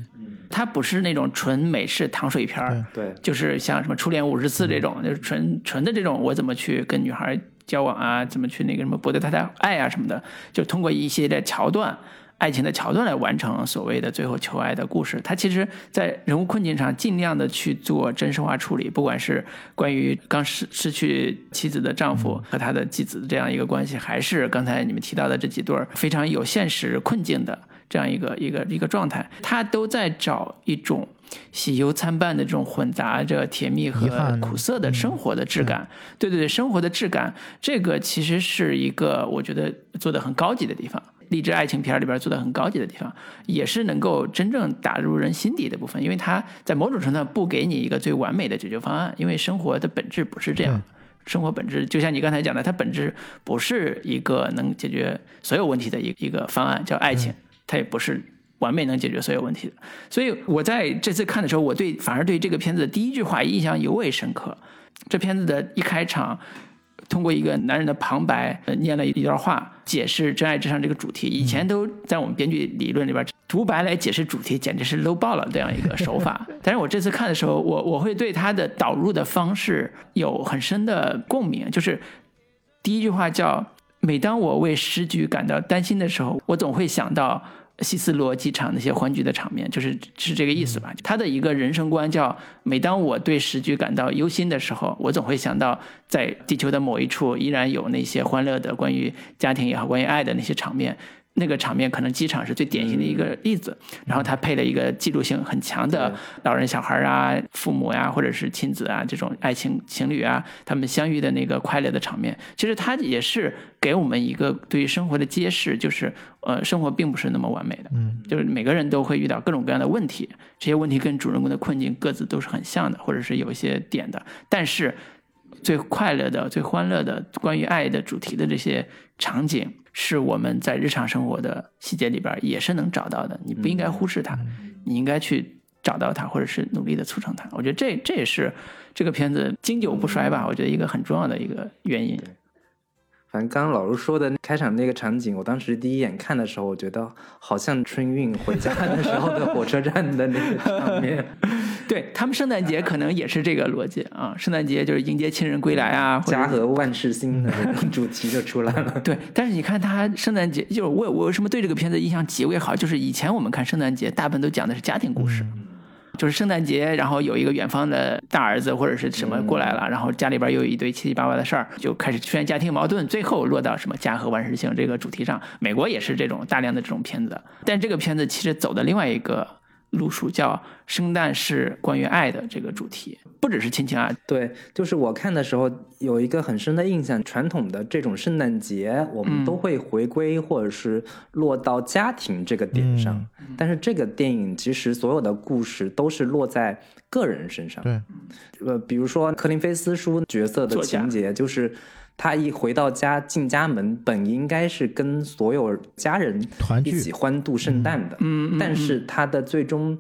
它不是那种纯美式糖水片儿，对，就是像什么初恋五十次这种，就是纯纯的这种，我怎么去跟女孩交往啊，怎么去那个什么博得她的爱啊什么的，就通过一系列桥段。爱情的桥段来完成所谓的最后求爱的故事，他其实，在人物困境上尽量的去做真实化处理，不管是关于刚失失去妻子的丈夫和他的继子的这样一个关系，还是刚才你们提到的这几对儿非常有现实困境的这样一个一个一个状态，他都在找一种喜忧参半的这种混杂着甜蜜和苦涩的生活的质感。对对对，生活的质感，这个其实是一个我觉得做的很高级的地方。励志爱情片里边做的很高级的地方，也是能够真正打入人心底的部分，因为它在某种程度上不给你一个最完美的解决方案，因为生活的本质不是这样。生活本质就像你刚才讲的，它本质不是一个能解决所有问题的一一个方案，叫爱情，它也不是完美能解决所有问题的。所以我在这次看的时候，我对反而对这个片子的第一句话印象尤为深刻。这片子的一开场，通过一个男人的旁白，呃念了一段话，解释真爱至上这个主题。以前都在我们编剧理论里边，独白来解释主题，简直是 low 爆了这样一个手法。<laughs> 但是我这次看的时候，我我会对他的导入的方式有很深的共鸣，就是第一句话叫“每当我为时局感到担心的时候，我总会想到希斯罗机场那些欢聚的场面”，就是是这个意思吧？他的一个人生观叫“每当我对时局感到忧心的时候，我总会想到在地球的某一处依然有那些欢乐的关于家庭也好、关于爱的那些场面”。那个场面可能机场是最典型的一个例子，然后他配了一个记录性很强的老人、小孩啊、父母呀、或者是亲子啊这种爱情情侣啊，他们相遇的那个快乐的场面。其实它也是给我们一个对于生活的揭示，就是呃，生活并不是那么完美的，嗯，就是每个人都会遇到各种各样的问题，这些问题跟主人公的困境各自都是很像的，或者是有一些点的，但是。最快乐的、最欢乐的关于爱的主题的这些场景，是我们在日常生活的细节里边也是能找到的。你不应该忽视它，你应该去找到它，或者是努力的促成它。我觉得这这也是这个片子经久不衰吧。我觉得一个很重要的一个原因。反正刚刚老卢说的开场那个场景，我当时第一眼看的时候，我觉得好像春运回家的时候的火车站的那个场面。<laughs> <laughs> 对他们圣诞节可能也是这个逻辑啊，圣诞节就是迎接亲人归来啊，或者家和万事兴的主题就出来了。对，但是你看他圣诞节，就是我我为什么对这个片子印象极为好，就是以前我们看圣诞节，大部分都讲的是家庭故事。就是圣诞节，然后有一个远方的大儿子或者是什么过来了，然后家里边又有一堆七七八八的事儿，就开始出现家庭矛盾，最后落到什么家和万事兴这个主题上。美国也是这种大量的这种片子，但这个片子其实走的另外一个路数，叫圣诞是关于爱的这个主题，不只是亲情啊，对，就是我看的时候有一个很深的印象，传统的这种圣诞节，我们嗯。都会回归或者是落到家庭这个点上，嗯但是这个电影其实所有的故事都是落在个人身上。对，呃，比如说柯林菲斯书角色的情节，就是他一回到家进家门，本应该是跟所有家人团聚。一起欢度圣诞的，嗯嗯但是他的最终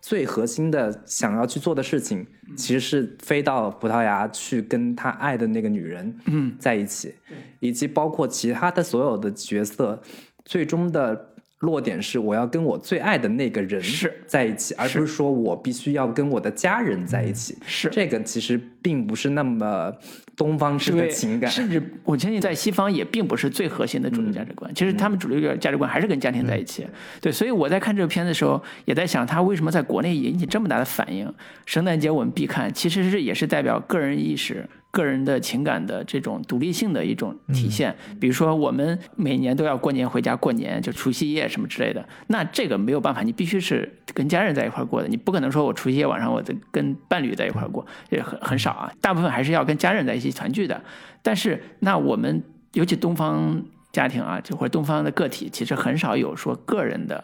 最核心的想要去做的事情，其实是飞到葡萄牙去跟他爱的那个女人嗯。在一起，以及包括其他的所有的角色，最终的落点是我要跟我最爱的那个人是在一起，而不是说我必须要跟我的家人在一起。是这个其实并不是那么东方式的情感，甚至我相信在西方也并不是最核心的主流价值观。其实他们主流价值观还是跟家庭在一起。对，所以我在看这个片子的时候，也在想，他为什么在国内引起这么大的反应？圣诞节我们必看，其实是也是代表个人意识。个人的情感的这种独立性的一种体现，比如说我们每年都要过年回家过年，就除夕夜什么之类的，那这个没有办法，你必须是跟家人在一块过的，你不可能说我除夕夜晚上我跟跟伴侣在一块过，也很很少啊，大部分还是要跟家人在一起团聚的。但是那我们尤其东方家庭啊，就或者东方的个体，其实很少有说个人的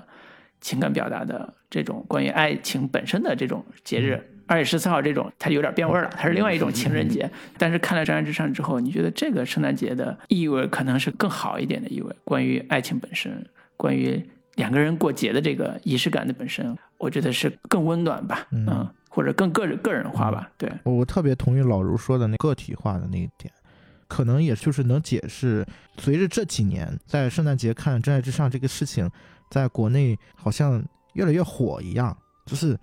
情感表达的这种关于爱情本身的这种节日。二月十四号这种，它有点变味儿了，它是另外一种情人节。<laughs> 但是看了《真爱至上》之后，你觉得这个圣诞节的意味可能是更好一点的意味，关于爱情本身，关于两个人过节的这个仪式感的本身，我觉得是更温暖吧，嗯，或者更个人个人化吧，对，我我特别同意老卢说的那个体化的那一点，可能也就是能解释，随着这几年在圣诞节看《真爱至上》这个事情，在国内好像越来越火一样，就是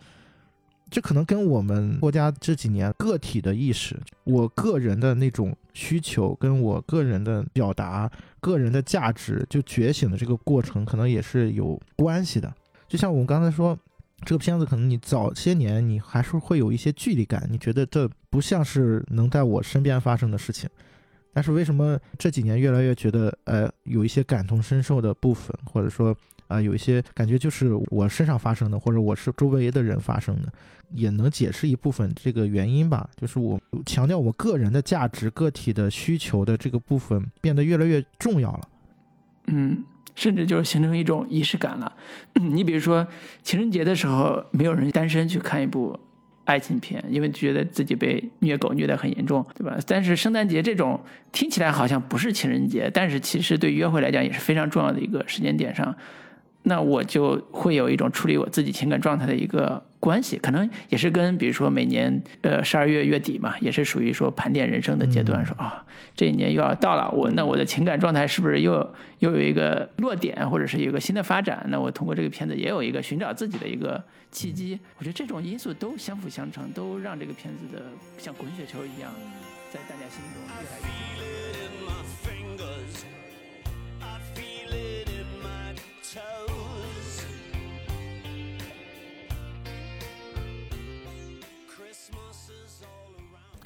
这可能跟我们国家这几年个体的意识，我个人的那种需求，跟我个人的表达、个人的价值就觉醒的这个过程，可能也是有关系的。就像我们刚才说，这个片子可能你早些年你还是会有一些距离感，你觉得这不像是能在我身边发生的事情。但是为什么这几年越来越觉得，呃，有一些感同身受的部分，或者说，啊、有一些感觉就是我身上发生的，或者我是周围的人发生的，也能解释一部分这个原因吧。就是我强调我个人的价值、个体的需求的这个部分变得越来越重要了。嗯，甚至就是形成一种仪式感了。你比如说情人节的时候，没有人单身去看一部爱情片，因为觉得自己被虐狗虐得很严重，对吧？但是圣诞节这种听起来好像不是情人节，但是其实对约会来讲也是非常重要的一个时间点上。那我就会有一种处理我自己情感状态的一个关系，可能也是跟比如说每年呃十二月月底嘛，也是属于说盘点人生的阶段，说啊这一年又要到了，我那我的情感状态是不是又又有一个落点，或者是有一个新的发展？那我通过这个片子也有一个寻找自己的一个契机。我觉得这种因素都相辅相成，都让这个片子的像滚雪球一样，在大家心中越来越。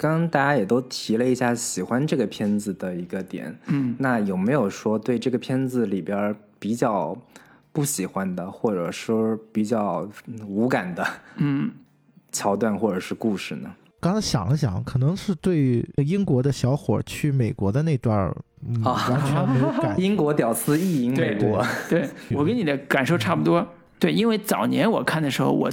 刚刚大家也都提了一下喜欢这个片子的一个点，嗯，那有没有说对这个片子里边比较不喜欢的，或者说比较嗯无感的嗯，桥段或者是故事呢？刚才想了想，可能是对英国的小伙去美国的那段儿，嗯，啊完全没有感。英国屌丝意淫美国，对我跟你的感受差不多。对，因为早年我看的时候，我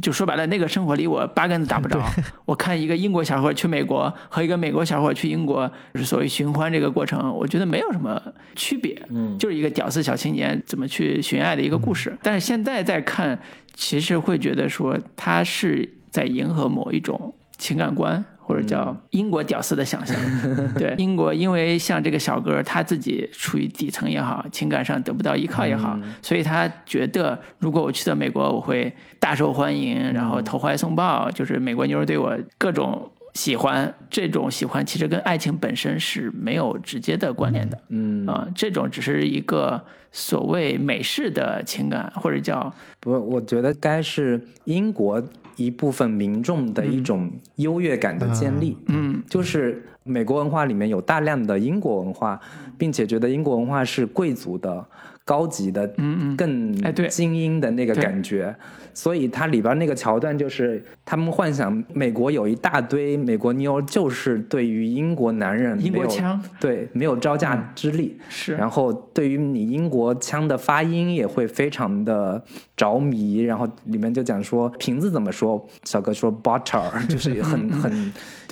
就说白了，那个生活离我八竿子打不着。我看一个英国小伙去美国和一个美国小伙去英国，就是所谓寻欢这个过程，我觉得没有什么区别，嗯就是一个屌丝小青年怎么去寻爱的一个故事。但是现在再看，其实会觉得说他是在迎合某一种情感观。或者叫英国屌丝的想象，<laughs> 对英国，因为像这个小哥他自己处于底层也好，情感上得不到依靠也好，所以他觉得如果我去到美国，我会大受欢迎，然后投怀送抱，就是美国妞儿对我各种喜欢，这种喜欢其实跟爱情本身是没有直接的关联的，嗯啊、这种只是一个所谓美式的情感，或者叫不，我觉得该是英国一部分民众的一种优越感的建立。嗯。就是美国文化里面有大量的英国文化，并且觉得英国文化是贵族的、高级的、嗯嗯。更哎对。精英的那个感觉。所以它里边那个桥段就是他们幻想美国有一大堆美国妞，就是对于英国男人英国没有腔。对没有招架之力。是。然后对于你英国腔的发音也会非常的着迷，然后里面就讲说瓶子怎么说，小哥说 butter，<laughs> 就是很很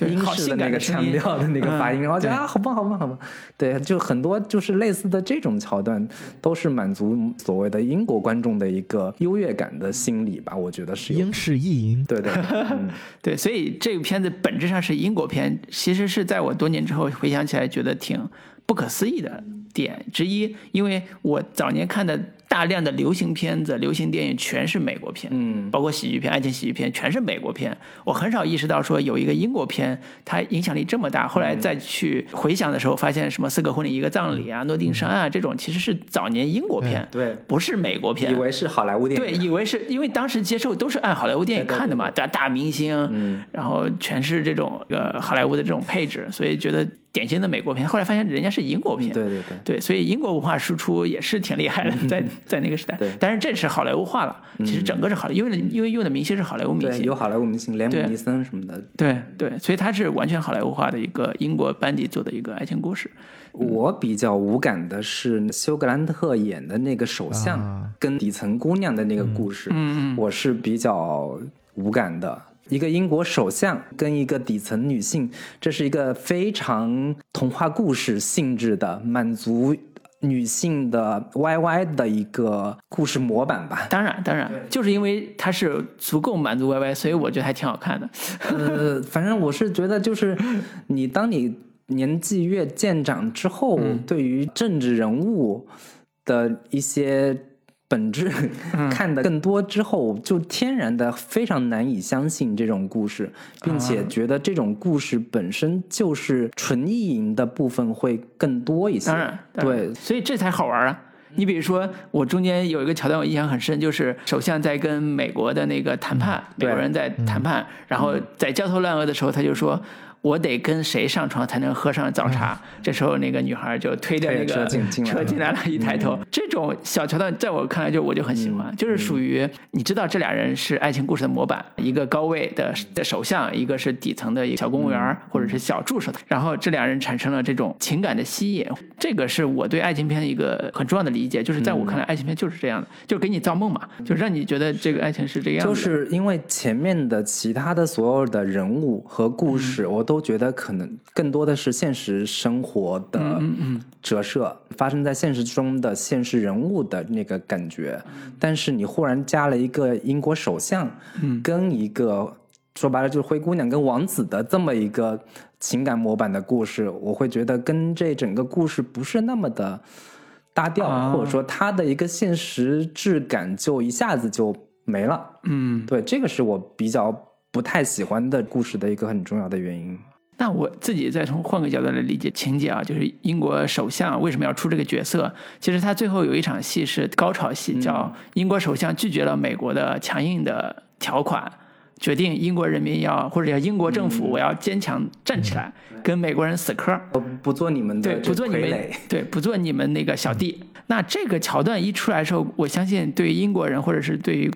英式的那个腔调的那个发音，然后就啊，好棒，好棒，好棒。对，就很多就是类似的这种桥段，都是满足所谓的英国观众的一个优越感的心理吧，我觉得是。英式意淫，对对，对嗯。<laughs> 对，所以这个片子本质上是英国片，其实是在我多年之后回想起来，觉得挺不可思议的点之一，因为我早年看的大量的流行片子、流行电影全是美国片，嗯包括喜剧片、爱情喜剧片，全是美国片。我很少意识到说有一个英国片，它影响力这么大。后来再去回想的时候，发现什么《四个婚礼一个葬礼》啊、《诺丁山》啊这种，其实是早年英国片，对不是美国片。以为是好莱坞电影对，以为是因为当时接受都是按好莱坞电影看的嘛，大大明星，嗯然后全是这种呃好莱坞的这种配置，所以觉得典型的美国片。后来发现人家是英国片，对对对。对，所以英国文化输出也是挺厉害的，在在那个时代对。但是这是好莱坞化了，其实整个是好莱坞，因为因为用的明星是好莱坞明，星有，好莱坞明星，连姆对尼森什么的。对对，所以它是完全好莱坞化的一个英国班底做的一个爱情故事。我比较无感的是休格兰特演的那个首相啊跟底层姑娘的那个故事，嗯嗯我是比较无感的。一个英国首相跟一个底层女性，这是一个非常童话故事性质的，满足女性的 YY 的一个故事模板吧。当然当然，就是因为它是足够满足 YY，所以我觉得还挺好看的。呃，反正我是觉得，就是你当你年纪越渐长之后，对于政治人物的一些本质、看得更多之后，就天然的非常难以相信这种故事，并且觉得这种故事本身就是纯意淫的部分会更多一些。当然，对，所以这才好玩啊。你比如说，我中间有一个桥段我印象很深，就是首相在跟美国的那个谈判，美国人在谈判，然后在焦头烂额的时候，他就说。我得跟谁上床才能喝上早茶？这时候那个女孩就推着那个车进进来了车进来了，一抬头，这种小桥段在我看来就我就很喜欢，就是属于你知道这俩人是爱情故事的模板，一个高位的的首相，一个是底层的一个小公务员或者是小助手，然后这俩人产生了这种情感的吸引，这个是我对爱情片的一个很重要的理解，就是在我看来，爱情片就是这样的，就给你造梦嘛，就是让你觉得这个爱情是这个样就是因为前面的其他的所有的人物和故事，我都觉得可能更多的是现实生活的折射，发生在现实中的现实人物的那个感觉。但是你忽然加了一个英国首相，跟一个说白了就是灰姑娘跟王子的这么一个情感模板的故事，我会觉得跟这整个故事不是那么的搭调，啊或者说它的一个现实质感就一下子就没了。嗯。对，这个是我比较不太喜欢的故事的一个很重要的原因。那我自己再从换个角度来理解情节啊，就是英国首相为什么要出这个角色？其实他最后有一场戏是高潮戏，叫英国首相拒绝了美国的强硬的条款，决定英国人民要或者叫英国政府，我要坚强站起来，跟美国人死磕。我不做你们的对，不做你们，对，不做你们那个小弟。那这个桥段一出来的时候，我相信对于英国人或者是对于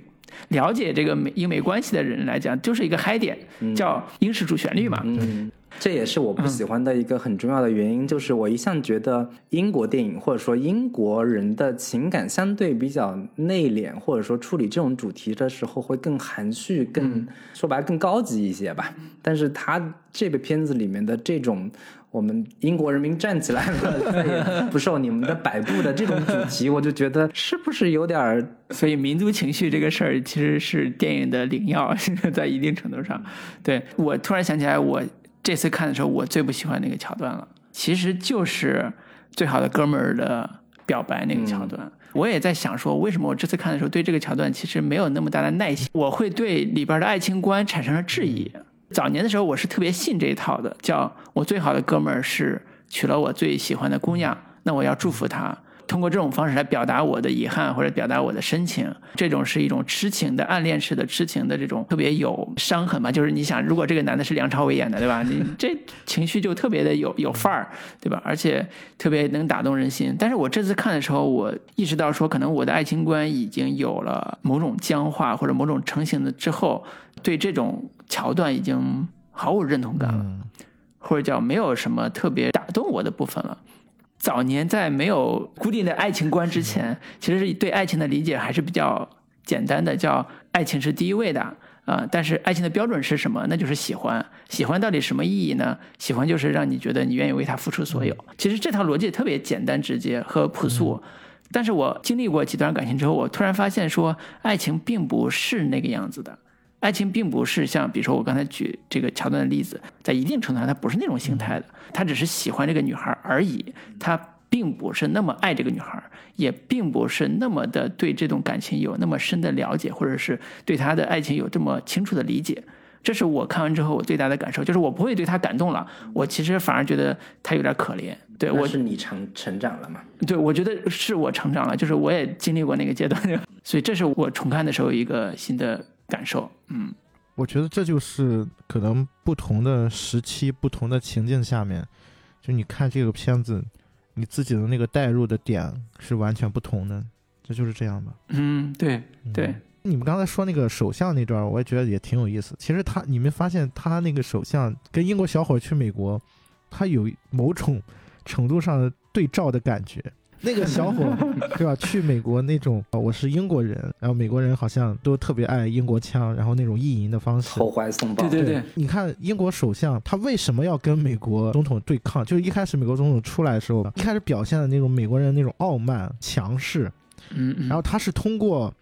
了解这个美英美关系的人来讲，就是一个嗨点，叫英式主旋律嘛。嗯，这也是我不喜欢的一个很重要的原因，就是我一向觉得英国电影或者说英国人的情感相对比较内敛，或者说处理这种主题的时候会更含蓄，更、说白了更高级一些吧。但是他这个片子里面的这种。我们英国人民站起来了，<laughs> 再也不受你们的摆布的这种主题，我就觉得是不是有点儿所以民族情绪这个事儿其实是电影的灵药，<laughs> 在一定程度上。对我突然想起来，我这次看的时候，我最不喜欢那个桥段了，其实就是最好的哥们儿的表白那个桥段。我也在想说，为什么我这次看的时候对这个桥段其实没有那么大的耐心？我会对里边的爱情观产生了质疑。早年的时候，我是特别信这一套的，叫我最好的哥们儿是娶了我最喜欢的姑娘，那我要祝福他。通过这种方式来表达我的遗憾或者表达我的深情，这种是一种痴情的暗恋式的痴情的这种特别有伤痕嘛。就是你想，如果这个男的是梁朝伟演的，对吧？你这情绪就特别的有有范儿，对吧？而且特别能打动人心。但是我这次看的时候，我意识到说，可能我的爱情观已经有了某种僵化或者某种成型的之后，对这种桥段已经毫无认同感了。或者叫没有什么特别打动我的部分了。早年在没有固定的爱情观之前，其实是对爱情的理解还是比较简单的，叫爱情是第一位的，啊、但是爱情的标准是什么？那就是喜欢。喜欢到底什么意义呢？喜欢就是让你觉得你愿意为他付出所有。其实这套逻辑特别简单直接和朴素。但是我经历过几段感情之后，我突然发现说，爱情并不是那个样子的。爱情并不是像，比如说我刚才举这个桥段的例子，在一定程度上，他不是那种形态的，他只是喜欢这个女孩而已，他并不是那么爱这个女孩，也并不是那么的对这种感情有那么深的了解，或者是对他的爱情有这么清楚的理解。这是我看完之后我最大的感受，就是我不会对他感动了，我其实反而觉得他有点可怜。对我是你成成长了嘛？对，我觉得是我成长了，就是我也经历过那个阶段，<laughs> 所以这是我重看的时候一个新的感受。嗯我觉得这就是可能不同的时期、不同的情境下面，就你看这个片子，你自己的那个代入的点是完全不同的，这就是这样吧。嗯，对嗯对，你们刚才说那个首相那段，我也觉得也挺有意思。其实他，你们发现他那个首相跟英国小伙去美国，他有某种程度上的对照的感觉。那个小伙，<laughs> 对吧？去美国那种，呃我是英国人，然后美国人好像都特别爱英国腔，然后那种意淫的方式。投怀送抱。对对对，你看英国首相他为什么要跟美国总统对抗？就是一开始美国总统出来的时候，一开始表现的那种美国人那种傲慢、强势，嗯嗯，然后他是通过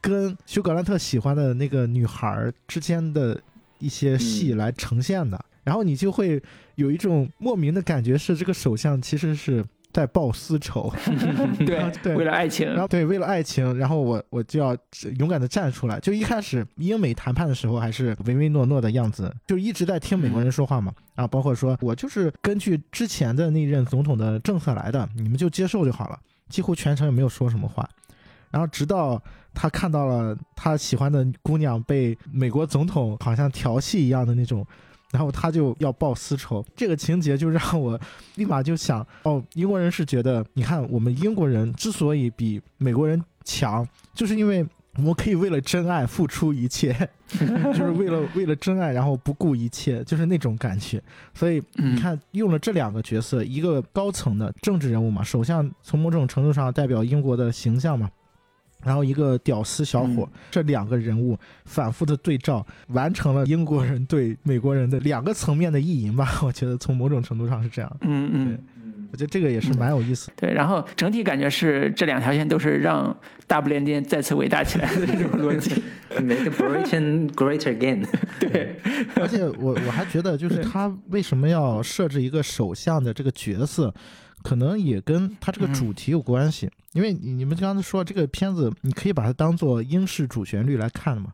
跟休格兰特喜欢的那个女孩儿之间的一些戏嗯来呈现的，然后你就会有一种莫名的感觉，是这个首相其实是在报私仇，<laughs> 对对为了爱情，然后对，为了爱情，然后我我就要勇敢的站出来。就一开始英美谈判的时候还是唯唯诺诺的样子，就一直在听美国人说话嘛。然后包括说我就是根据之前的那任总统的政策来的，你们就接受就好了。几乎全程也没有说什么话。然后直到他看到了他喜欢的姑娘被美国总统好像调戏一样的那种。然后他就要报私仇，这个情节就让我立马就想，哦，英国人是觉得，你看我们英国人之所以比美国人强，就是因为我们可以为了真爱付出一切，<laughs> 就是为了为了真爱，然后不顾一切，就是那种感觉。所以嗯你看，用了这两个角色，一个高层的政治人物嘛，首相从某种程度上代表英国的形象嘛。然后一个屌丝小伙，嗯这两个人物反复的对照，完成了英国人对美国人的两个层面的意淫吧。我觉得从某种程度上是这样，嗯嗯。我觉得这个也是蛮有意思的。对，然后整体感觉是这两条线都是让大不列颠再次伟大起来的这种逻辑。<laughs> Make Britain Great Again。对，而且我我还觉得，就是他为什么要设置一个首相的这个角色，可能也跟它这个主题有关系。因为你你们刚才说这个片子，你可以把它当做英式主旋律来看的嘛。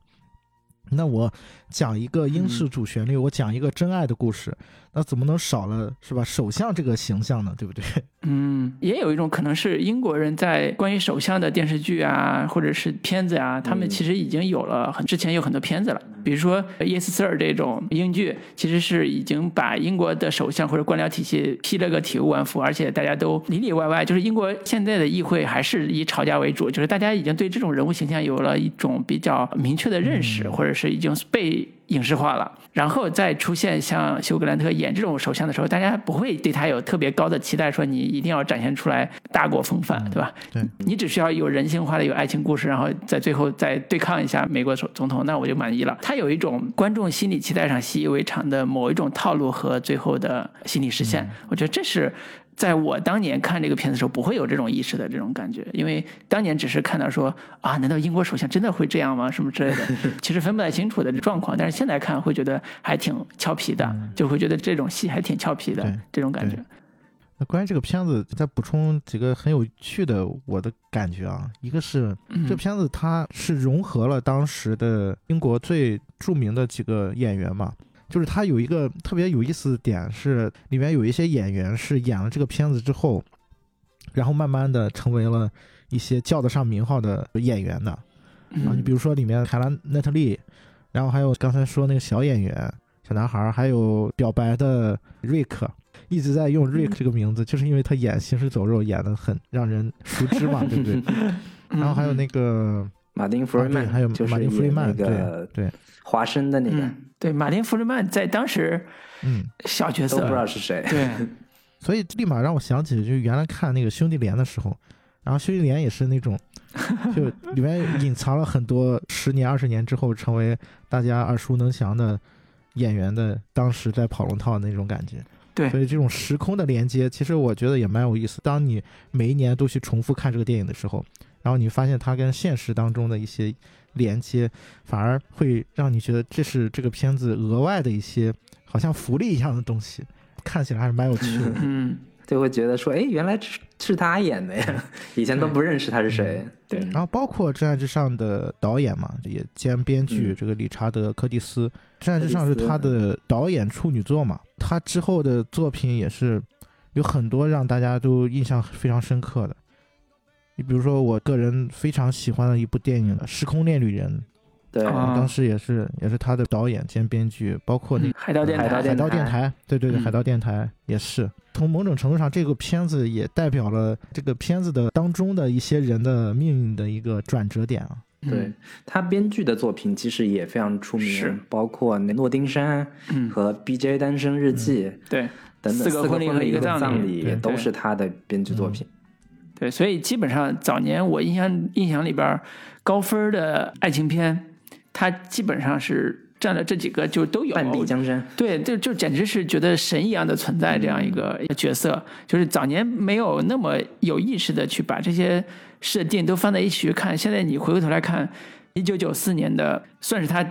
那我讲一个英式主旋律，我讲一个真爱的故事，那怎么能少了是吧？首相这个形象呢，对不对？<laughs> 嗯，也有一种可能是英国人在关于首相的电视剧啊，或者是片子啊，他们其实已经有了很之前有很多片子了，比如说《Yes Sir》这种英剧，其实是已经把英国的首相或者官僚体系批了个体无完肤，而且大家都里里外外，就是英国现在的议会还是以吵架为主，就是大家已经对这种人物形象有了一种比较明确的认识，或者是已经被影视化了，然后再出现像休格兰特演这种首相的时候，大家不会对他有特别高的期待，说你一定要展现出来大国风范，对吧？对，你只需要有人性化的有爱情故事，然后在最后再对抗一下美国总总统，那我就满意了。他有一种观众心理期待上习以为常的某一种套路和最后的心理实现，我觉得这是。在我当年看这个片子的时候，不会有这种意识的这种感觉，因为当年只是看到说啊，难道英国首相真的会这样吗？什么之类的，<laughs> 其实分不太清楚的状况。但是现在看会觉得还挺俏皮的，就会觉得这种戏还挺俏皮的这种感觉。那关于这个片子，再补充几个很有趣的我的感觉啊，一个是嗯这片子它是融合了当时的英国最著名的几个演员嘛，就是它有一个特别有意思的点是，里面有一些演员是演了这个片子之后，然后慢慢的成为了一些叫得上名号的演员的。啊，嗯你比如说里面凯拉奈特利，然后还有刚才说那个小演员小男孩，还有表白的瑞克。一直在用 Rick 这个名字，就是因为他演《行尸走肉》演的很让人熟知嘛，对不对？<laughs> 然后还有那个马丁·弗瑞曼，还有就是马丁·弗瑞曼，演那个对对，华生的那个，嗯，对，马丁·弗里曼在当时嗯，小角都不知道，是谁。对，<laughs> 所以立马让我想起，就是原来看那个兄弟连的时候，然后兄弟连也是那种就里面隐藏了很多十年、二十年之后成为大家耳熟能详的演员的当时在跑龙套的那种感觉。对所以这种时空的连接，其实我觉得也蛮有意思。当你每一年都去重复看这个电影的时候，然后你发现它跟现实当中的一些连接，反而会让你觉得这是这个片子额外的一些好像福利一样的东西，看起来还是蛮有趣的。嗯，<laughs> 就会觉得说，哎，原来是是他演的呀，以前都不认识他是谁。对嗯然后包括《真爱至上》的导演嘛，也兼编剧嗯这个理查德·柯蒂斯，真爱至上》是他的导演处女作嘛，他之后的作品也是有很多让大家都印象非常深刻的。你比如说，我个人非常喜欢的一部电影《时空恋旅人》，对，啊当时也是也是他的导演兼编剧，包括那嗯海盗电台，海盗电海盗电台台，对对对，嗯海盗电台也是。从某种程度上，这个片子也代表了这个片子的当中的一些人的命运的一个转折点啊。对嗯他编剧的作品其实也非常出是名，包括那《诺丁山》嗯，和《BJ 单身日记》对等等，四个个婚礼和一个葬葬礼都是他的编剧作品。对，所以基本上早年我印象印象里边高分的爱情片，它基本上是占了这几个就都有。半壁江山，对，就就简直是觉得神一样的存在这样一个角色，就是早年没有那么有意识的去把这些设定都放在一起去看，现在你回过头来看，一九九四年的算是他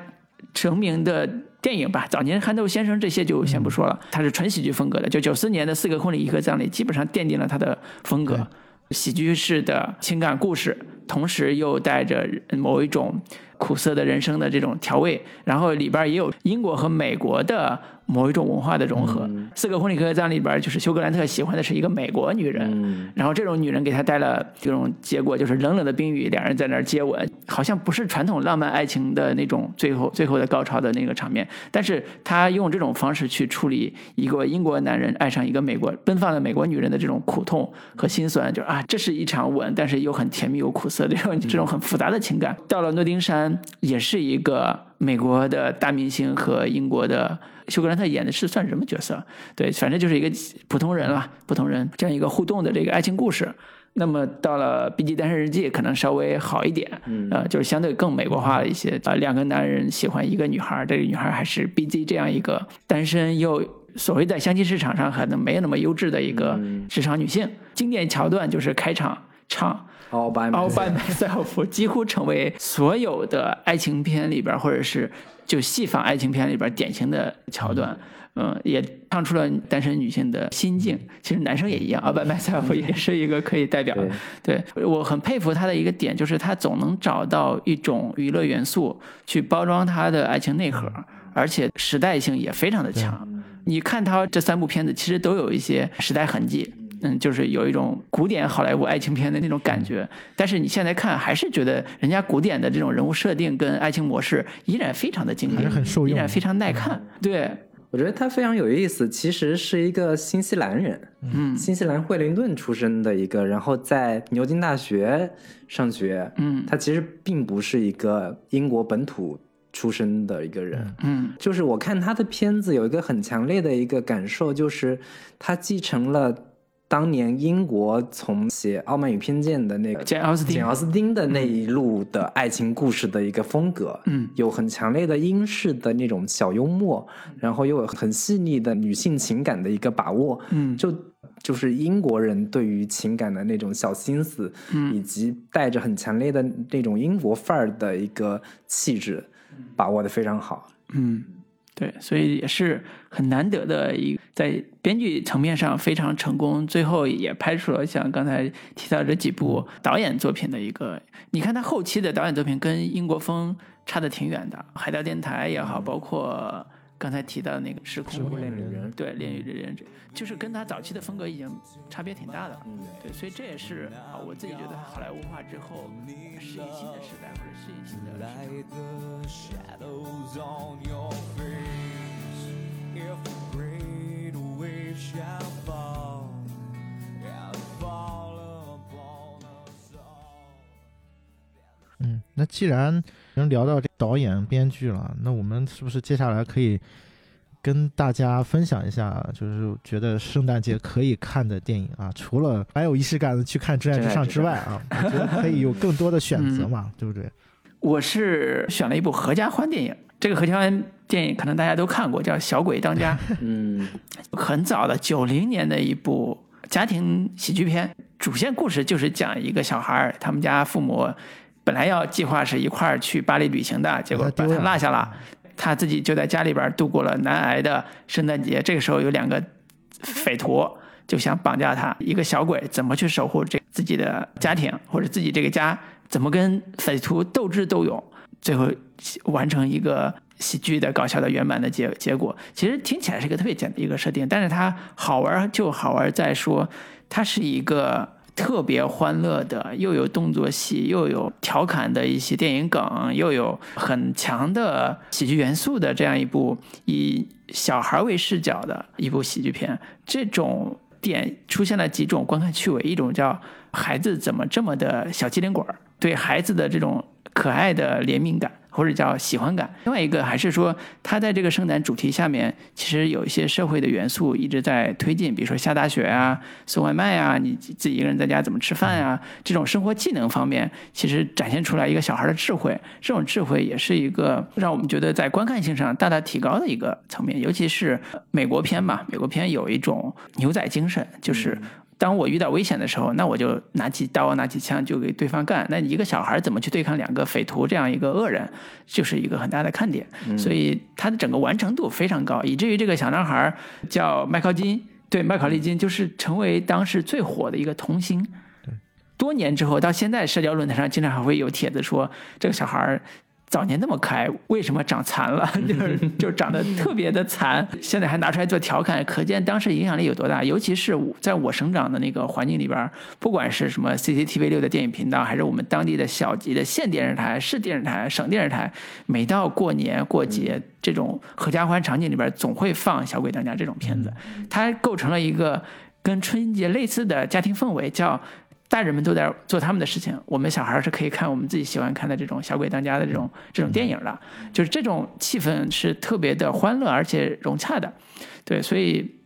成名的电影吧，早年《憨豆先生》这些就先不说了，它是纯喜剧风格的，就九四年的《四个婚礼一个葬礼》基本上奠定了他的风格对。喜剧式的情感故事，同时又带着某一种苦涩的人生的这种调味，然后里边也有英国和美国的某一种文化的融合。四个婚礼和葬礼里边，就是休格兰特喜欢的是一个美国女人，嗯，然后这种女人给他带了这种结果，就是冷冷的冰雨，两人在那儿接吻，好像不是传统浪漫爱情的那种最后最后的高潮的那个场面，但是他用这种方式去处理一个英国男人爱上一个美国奔放的美国女人的这种苦痛和心酸，就是啊，这是一场吻，但是又很甜蜜又苦涩的这种这种很复杂的情感。到了诺丁山，也是一个美国的大明星和英国的。休格兰特演的是算什么角色？对，反正就是一个普通人了，普通人这样一个互动的这个爱情故事。那么到了《B G 单身日记》，可能稍微好一点，嗯呃，就是相对更美国化了一些。啊、两个男人喜欢一个女孩，这个女孩还是 B G 这样一个单身又所谓在相亲市场上可能没有那么优质的一个嗯职场女性。经典桥段就是开场唱 All by myself 几乎成为所有的爱情片里边，或者是就戏仿爱情片里边典型的桥段。嗯，也唱出了单身女性的心境。其实男生也一样，All by myself 也是一个可以代表的。对我很佩服他的一个点，就是他总能找到一种娱乐元素去包装他的爱情内核，而且时代性也非常的强。你看他这三部片子，其实都有一些时代痕迹。嗯，就是有一种古典好莱坞爱情片的那种感觉，但是你现在看还是觉得人家古典的这种人物设定跟爱情模式依然非常的经典，还是很受用依然非常耐看。对，我觉得他非常有意思，其实是一个新西兰人，嗯新西兰惠灵顿出生的一个，然后在牛津大学上学。嗯他其实并不是一个英国本土出生的一个人。嗯就是我看他的片子有一个很强烈的一个感受，就是他继承了当年英国从写《傲慢与偏见》的那个简奥斯汀。简奥斯汀的那一路的爱情故事的一个风格，嗯。有很强烈的英式的那种小幽默，然后又有很细腻的女性情感的一个把握，嗯。就就是英国人对于情感的那种小心思，嗯。以及带着很强烈的那种英国范儿的一个气质，把握的非常好。嗯，对，所以也是很难得的一在编剧层面上非常成功，最后也拍出了像刚才提到这几部导演作品的一个。你看他后期的导演作品跟英国风差的挺远的，《海盗电台》也好，包括刚才提到的那个《时空恋旅人对《恋与人》，就是跟他早期的风格已经差别挺大的。嗯对，所以这也是啊，我自己觉得好莱坞化之后适应新的时代或者适应新的市场。If the great wave shall fall, and fall upon us all. 嗯，那既然能聊到这导演、编剧了，那我们是不是接下来可以跟大家分享一下，就是觉得圣诞节可以看的电影啊，除了蛮有仪式感的去看《真爱至上》之外啊，我觉得可以有更多的选择嘛，对不对？我是选了一部合家欢电影，这个合家欢电影可能大家都看过，叫《小鬼当家》。<laughs> 嗯，很早的九零年的一部家庭喜剧片，主线故事就是讲一个小孩儿，他们家父母本来要计划是一块儿去巴黎旅行的，结果把他落下了，他自己就在家里边度过了难挨的圣诞节。这个时候有两个匪徒就想绑架他，一个小鬼怎么去守护这自己的家庭或者自己这个家，怎么跟匪徒斗智斗勇，最后完成一个喜剧的搞笑的圆满的结结果。其实听起来是一个特别简单的一个设定，但是它好玩就好玩在说它是一个特别欢乐的，又有动作戏，又有调侃的一些电影梗，又有很强的喜剧元素的这样一部以小孩为视角的一部喜剧片。这种点出现了几种观看趣味，一种叫孩子怎么这么的小机灵鬼儿，对孩子的这种可爱的怜悯感。或者叫喜欢感，另外一个还是说，它在这个圣诞主题下面，其实有一些社会的元素一直在推进，比如说下大雪啊、送外卖啊、你自己一个人在家怎么吃饭啊，这种生活技能方面，其实展现出来一个小孩的智慧。这种智慧也是一个让我们觉得在观看性上大大提高的一个层面，尤其是美国片嘛，美国片有一种牛仔精神，就是。当我遇到危险的时候，那我就拿起刀、拿起枪就给对方干。那一个小孩怎么去对抗两个匪徒这样一个恶人，就是一个很大的看点。所以他的整个完成度非常高，以至于这个小男孩叫麦考金，对麦考利金，就是成为当时最火的一个童星。多年之后，到现在社交论坛上经常还会有帖子说这个小孩儿早年那么可爱，为什么长残了？<laughs> 就是 <laughs> 就长得特别的残，现在还拿出来做调侃，可见当时影响力有多大。尤其是我在我生长的那个环境里边儿，不管是什么 CCTV 六的电影频道，还是我们当地的小级的县电视台、市电视台、省电视台，每到过年过节这种合家欢场景里边儿，总会放《小鬼当家》这种片子，它构成了一个跟春节类似的家庭氛围，叫。大人们都在做他们的事情，我们小孩儿是可以看我们自己喜欢看的这种小鬼当家的这种这种电影的，就是这种气氛是特别的欢乐而且融洽的，对，所以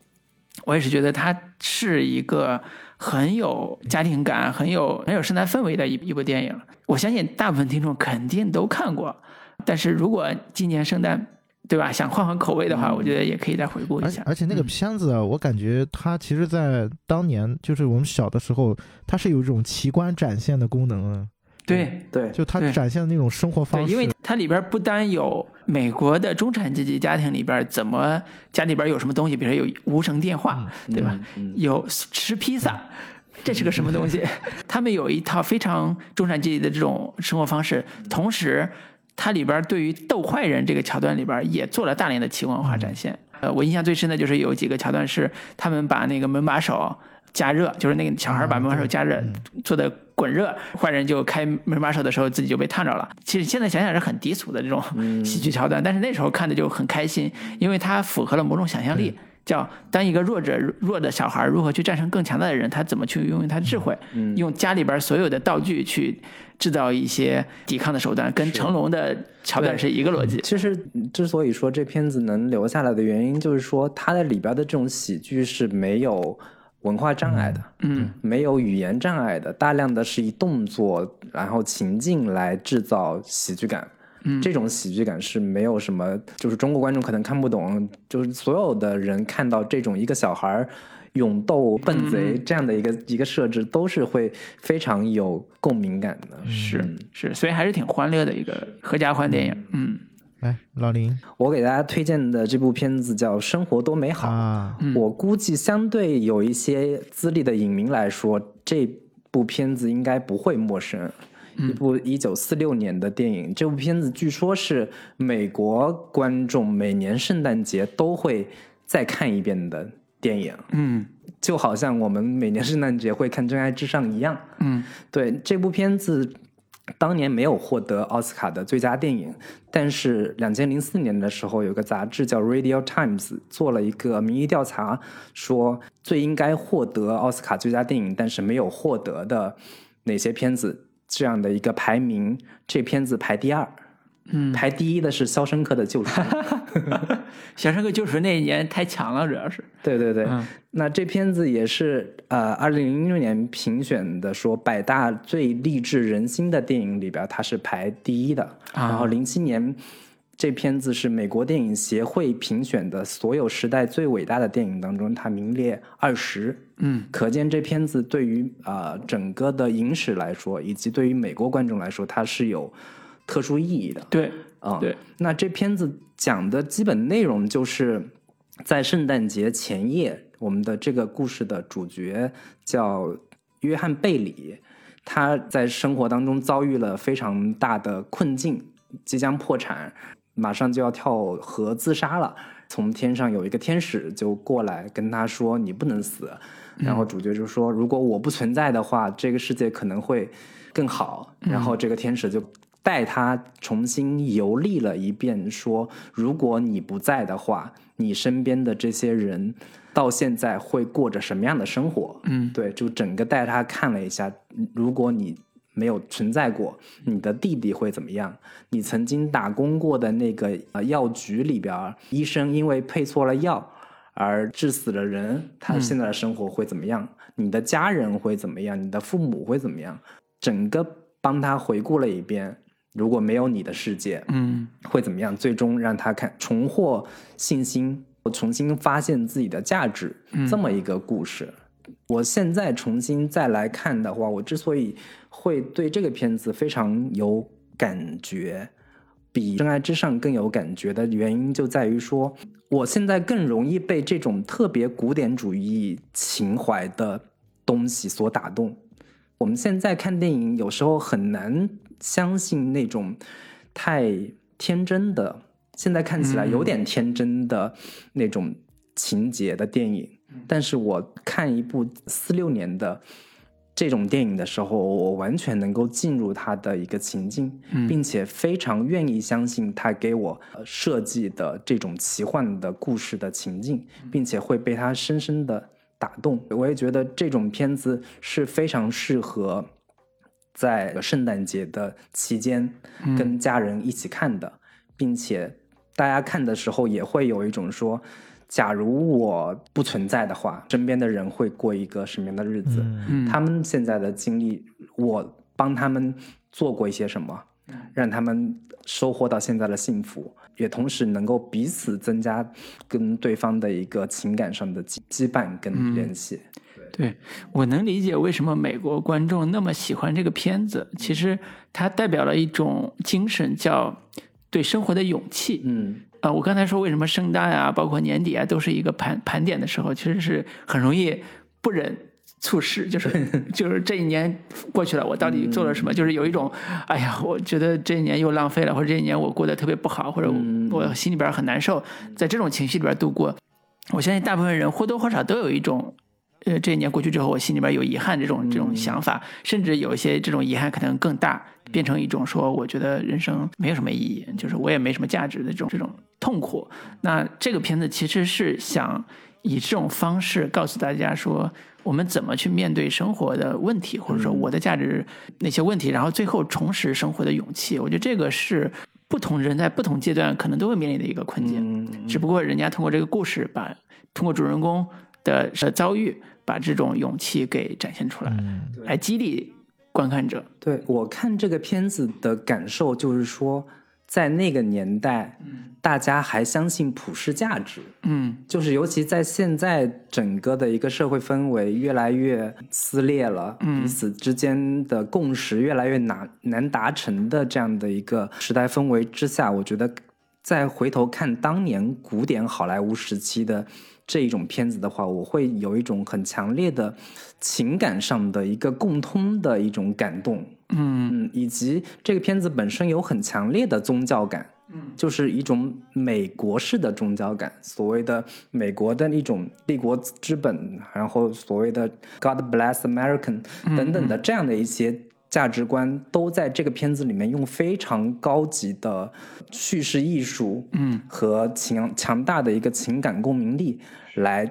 我也是觉得它是一个很有家庭感、很有很有圣诞氛围的一一部电影。我相信大部分听众肯定都看过，但是如果今年圣诞对吧，想换换口味的话，我觉得也可以再回顾一下。而且那个片子啊，我感觉它其实，在当年就是我们小的时候，它是有一种奇观展现的功能啊。对对，就它展现的那种生活方，式，因为它里边不单有美国的中产阶级家庭里边怎么家里边有什么东西，比如说有无绳电话，对吧？有吃披萨。这是个什么东西？<laughs> 他们有一套非常中产阶级的这种生活方式，同时它里边对于斗坏人这个桥段里边也做了大量的奇观化展现。呃，我印象最深的就是有几个桥段是他们把那个门把手加热，就是那个小孩把门把手加热做的滚热，坏人就开门把手的时候自己就被烫着了。其实现在想想是很低俗的这种喜剧桥段，但是那时候看的就很开心，因为它符合了某种想象力。叫当一个弱者弱的小孩如何去战胜更强大的人，他怎么去运用他的智慧，用家里边所有的道具去制造一些抵抗的手段，跟成龙的桥段是一个逻辑。其实之所以说这片子能留下来的原因，就是说它的里边的这种喜剧是没有文化障碍的，嗯，没有语言障碍的，大量的是以动作然后情境来制造喜剧感。嗯这种喜剧感是没有什么，就是中国观众可能看不懂，就是所有的人看到这种一个小孩儿勇斗笨贼嗯这样的一个一个设置，都是会非常有共鸣感的。是是，所以还是挺欢乐的一个合家欢电影。嗯来老林我给大家推荐的这部片子叫《生活多美好》。啊，我估计相对有一些资历的影迷来说，这部片子应该不会陌生。一部一九四六年的电影，这部片子据说是美国观众每年圣诞节都会再看一遍的电影，嗯。就好像我们每年圣诞节会看《真爱至上》一样。嗯。对这部片子，当年没有获得奥斯卡的最佳电影，但是两千零四年的时候，有个杂志叫《Radio Times》做了一个民意调查，说最应该获得奥斯卡最佳电影，但是没有获得的哪些片子，这样的一个排名，这片子排第二。嗯，排第一的是《肖申克的救赎》。<laughs>《肖申克救赎》那一年太强了，主要是。对对对，嗯那这片子也是呃，二零零六年评选的说百大最励志人心的电影里边，它是排第一的。啊然后零七年这片子是美国电影协会评选的所有时代最伟大的电影当中，它名列二十。嗯，可见这片子对于呃整个的影史来说，以及对于美国观众来说，它是有特殊意义的。对，啊、对，那这片子讲的基本内容就是在圣诞节前夜，我们的这个故事的主角叫约翰贝里，他在生活当中遭遇了非常大的困境，即将破产，马上就要跳河自杀了。从天上有一个天使就过来跟他说：“你不能死。”然后主角就说：“如果我不存在的话，这个世界可能会更好。”然后这个天使就带他重新游历了一遍，说：“如果你不在的话，你身边的这些人到现在会过着什么样的生活？”嗯对，就整个带他看了一下，如果你没有存在过，你的弟弟会怎么样？你曾经打工过的那个呃药局里边，医生因为配错了药而致死了人，他现在的生活会怎么样？你的家人会怎么样？你的父母会怎么样？整个帮他回顾了一遍，如果没有你的世界，嗯会怎么样？最终让他看重获信心，重新发现自己的价值，这么一个故事。我现在重新再来看的话，我之所以会对这个片子非常有感觉，比《真爱至上》更有感觉的原因，就在于说，我现在更容易被这种特别古典主义情怀的东西所打动。我们现在看电影，有时候很难相信那种太天真的，现在看起来有点天真的那种情节的电影。但是我看一部四六年的这种电影的时候，我完全能够进入他的一个情境，并且非常愿意相信他给我呃设计的这种奇幻的故事的情境，并且会被他深深的打动。我也觉得这种片子是非常适合在圣诞节的期间跟家人一起看的，并且大家看的时候也会有一种说。假如我不存在的话，身边的人会过一个什么样的日子？嗯他们现在的经历，我帮他们做过一些什么，让他们收获到现在的幸福，也同时能够彼此增加跟对方的一个情感上的羁羁绊跟联系。对，我能理解为什么美国观众那么喜欢这个片子。其实它代表了一种精神，叫对生活的勇气。嗯啊、我刚才说为什么圣诞啊，包括年底啊，都是一个盘盘点的时候，其实是很容易不忍促使，就是 <laughs> 就是这一年过去了，我到底做了什么？就是有一种，哎呀，我觉得这一年又浪费了，或者这一年我过得特别不好，或者我心里边很难受，在这种情绪里边度过。我相信大部分人或多或少都有一种。呃，这一年过去之后，我心里边有遗憾这种这种想法，甚至有一些这种遗憾可能更大，变成一种说，我觉得人生没有什么意义，就是我也没什么价值的这种这种痛苦。那这个片子其实是想以这种方式告诉大家说，我们怎么去面对生活的问题，或者说我的价值那些问题，然后最后重拾生活的勇气。我觉得这个是不同人在不同阶段可能都会面临的一个困境。嗯只不过人家通过这个故事，把通过主人公的呃遭遇，把这种勇气给展现出来，嗯来激励观看者。对我看这个片子的感受就是说，在那个年代，大家还相信普世价值，嗯。就是尤其在现在整个的一个社会氛围越来越撕裂了，嗯。彼此之间的共识越来越难难达成的这样的一个时代氛围之下，我觉得再回头看当年古典好莱坞时期的这一种片子的话，我会有一种很强烈的情感上的一个共通的一种感动，嗯。嗯，以及这个片子本身有很强烈的宗教感，嗯，就是一种美国式的宗教感，所谓的美国的一种立国之本，然后所谓的 God bless American 等等的这样的一些价值观，都在这个片子里面用非常高级的叙事艺术，嗯，和强强大的一个情感共鸣力来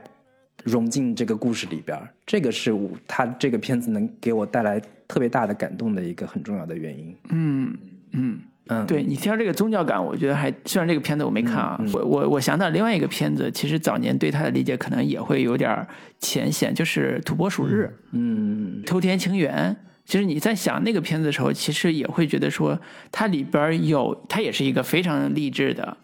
融进这个故事里边儿，这个是我他这个片子能给我带来特别大的感动的一个很重要的原因。嗯嗯，嗯，对你提到这个宗教感，我觉得还虽然这个片子我没看啊，我我我想到另外一个片子，其实早年对他的理解可能也会有点浅显，就是《土拨鼠日》嗯，偷天情缘。其实你在想那个片子的时候，其实也会觉得说，它里边有，它也是一个非常励志的，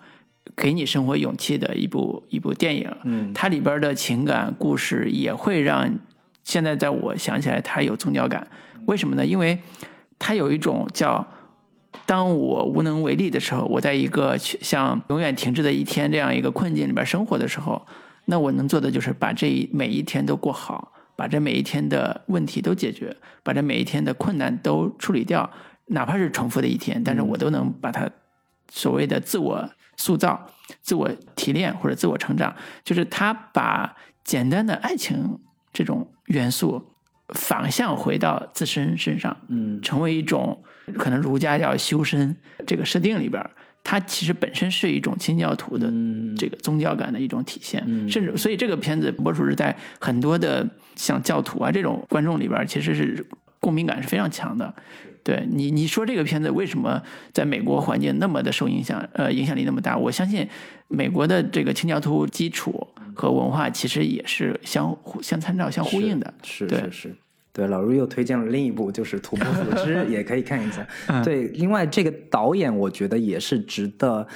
给你生活勇气的一部一部电影。嗯它里边的情感故事也会让现在在我想起来，它有宗教感。为什么呢？因为它有一种叫当我无能为力的时候，我在一个像永远停滞的一天这样一个困境里边生活的时候，那我能做的就是把这一每一天都过好，把这每一天的问题都解决，把这每一天的困难都处理掉，哪怕是重复的一天，但是我都能把它所谓的自我塑造、自我提炼或者自我成长，就是他把简单的爱情这种元素反向回到自身身上，嗯成为一种可能儒家叫修身这个设定里边，它其实本身是一种清教徒的嗯这个宗教感的一种体现，嗯甚至所以这个片子博主是在很多的像教徒啊这种观众里边，其实是共鸣感是非常强的。对你，你说这个片子为什么在美国环境那么的受影响？呃，影响力那么大？我相信美国的这个清教徒基础和文化其实也是相互相参照、相呼应的。对是是是。对，老卢又推荐了另一部，就是《土拨鼠之》，<laughs> 也可以看一下。对，另外这个导演我觉得也是值得，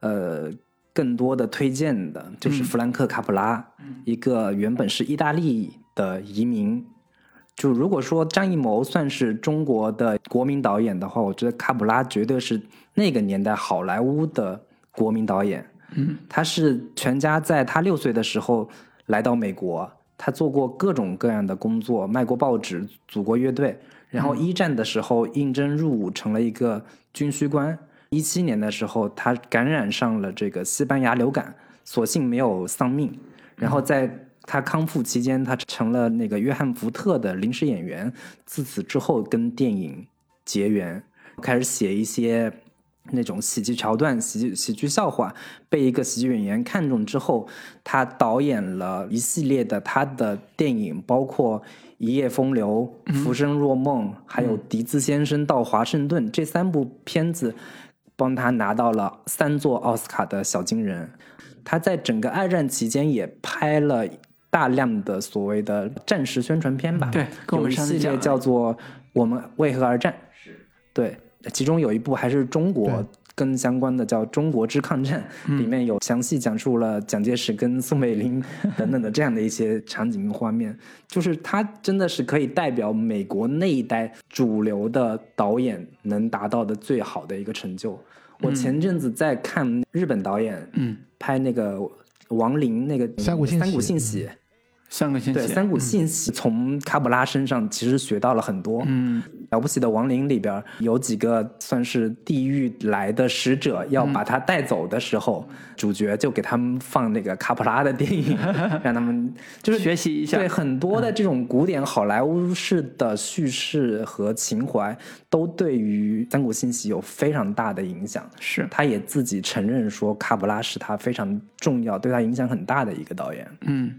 呃，更多的推荐的，就是弗兰克·卡普拉，一个原本是意大利的移民。就如果说张艺谋算是中国的国民导演的话，我觉得卡普拉绝对是那个年代好莱坞的国民导演。他是全家在他六岁的时候来到美国，他做过各种各样的工作，卖过报纸，组过乐队，然后一战的时候应征入伍成了一个军需官。一七年的时候，他感染上了这个西班牙流感，所幸没有丧命。然后在他康复期间，他成了那个约翰福特的临时演员。自此之后，跟电影结缘，开始写一些那种喜剧桥段、喜剧喜剧笑话。被一个喜剧演员看中之后，他导演了一系列的他的电影，包括《一夜风流》《浮生若梦》，还有《笛子先生到华盛顿》这三部片子，帮他拿到了三座奥斯卡的小金人。他在整个二战期间也拍了大量的所谓的战时宣传片吧，对跟我们有一系列叫做《我们为何而战》，是对，其中有一部还是中国跟相关的，叫《中国之抗战》，里面有详细讲述了蒋介石跟宋美龄 <laughs> 等等的这样的一些场景跟画面，就是他真的是可以代表美国那一代主流的导演能达到的最好的一个成就。我前阵子在看日本导演，嗯，拍那个亡灵那个三谷信喜三个信息，对，三个信息，从卡普拉身上其实学到了很多。嗯。了不起的亡灵里边有几个算是地狱来的使者，要把他带走的时候，主角就给他们放那个卡普拉的电影，<laughs> 让他们就是学习一下。对很多的这种古典好莱坞式的叙事和情怀，都对于三股信息有非常大的影响。是。他也自己承认说，卡普拉是他非常重要、对他影响很大的一个导演。嗯，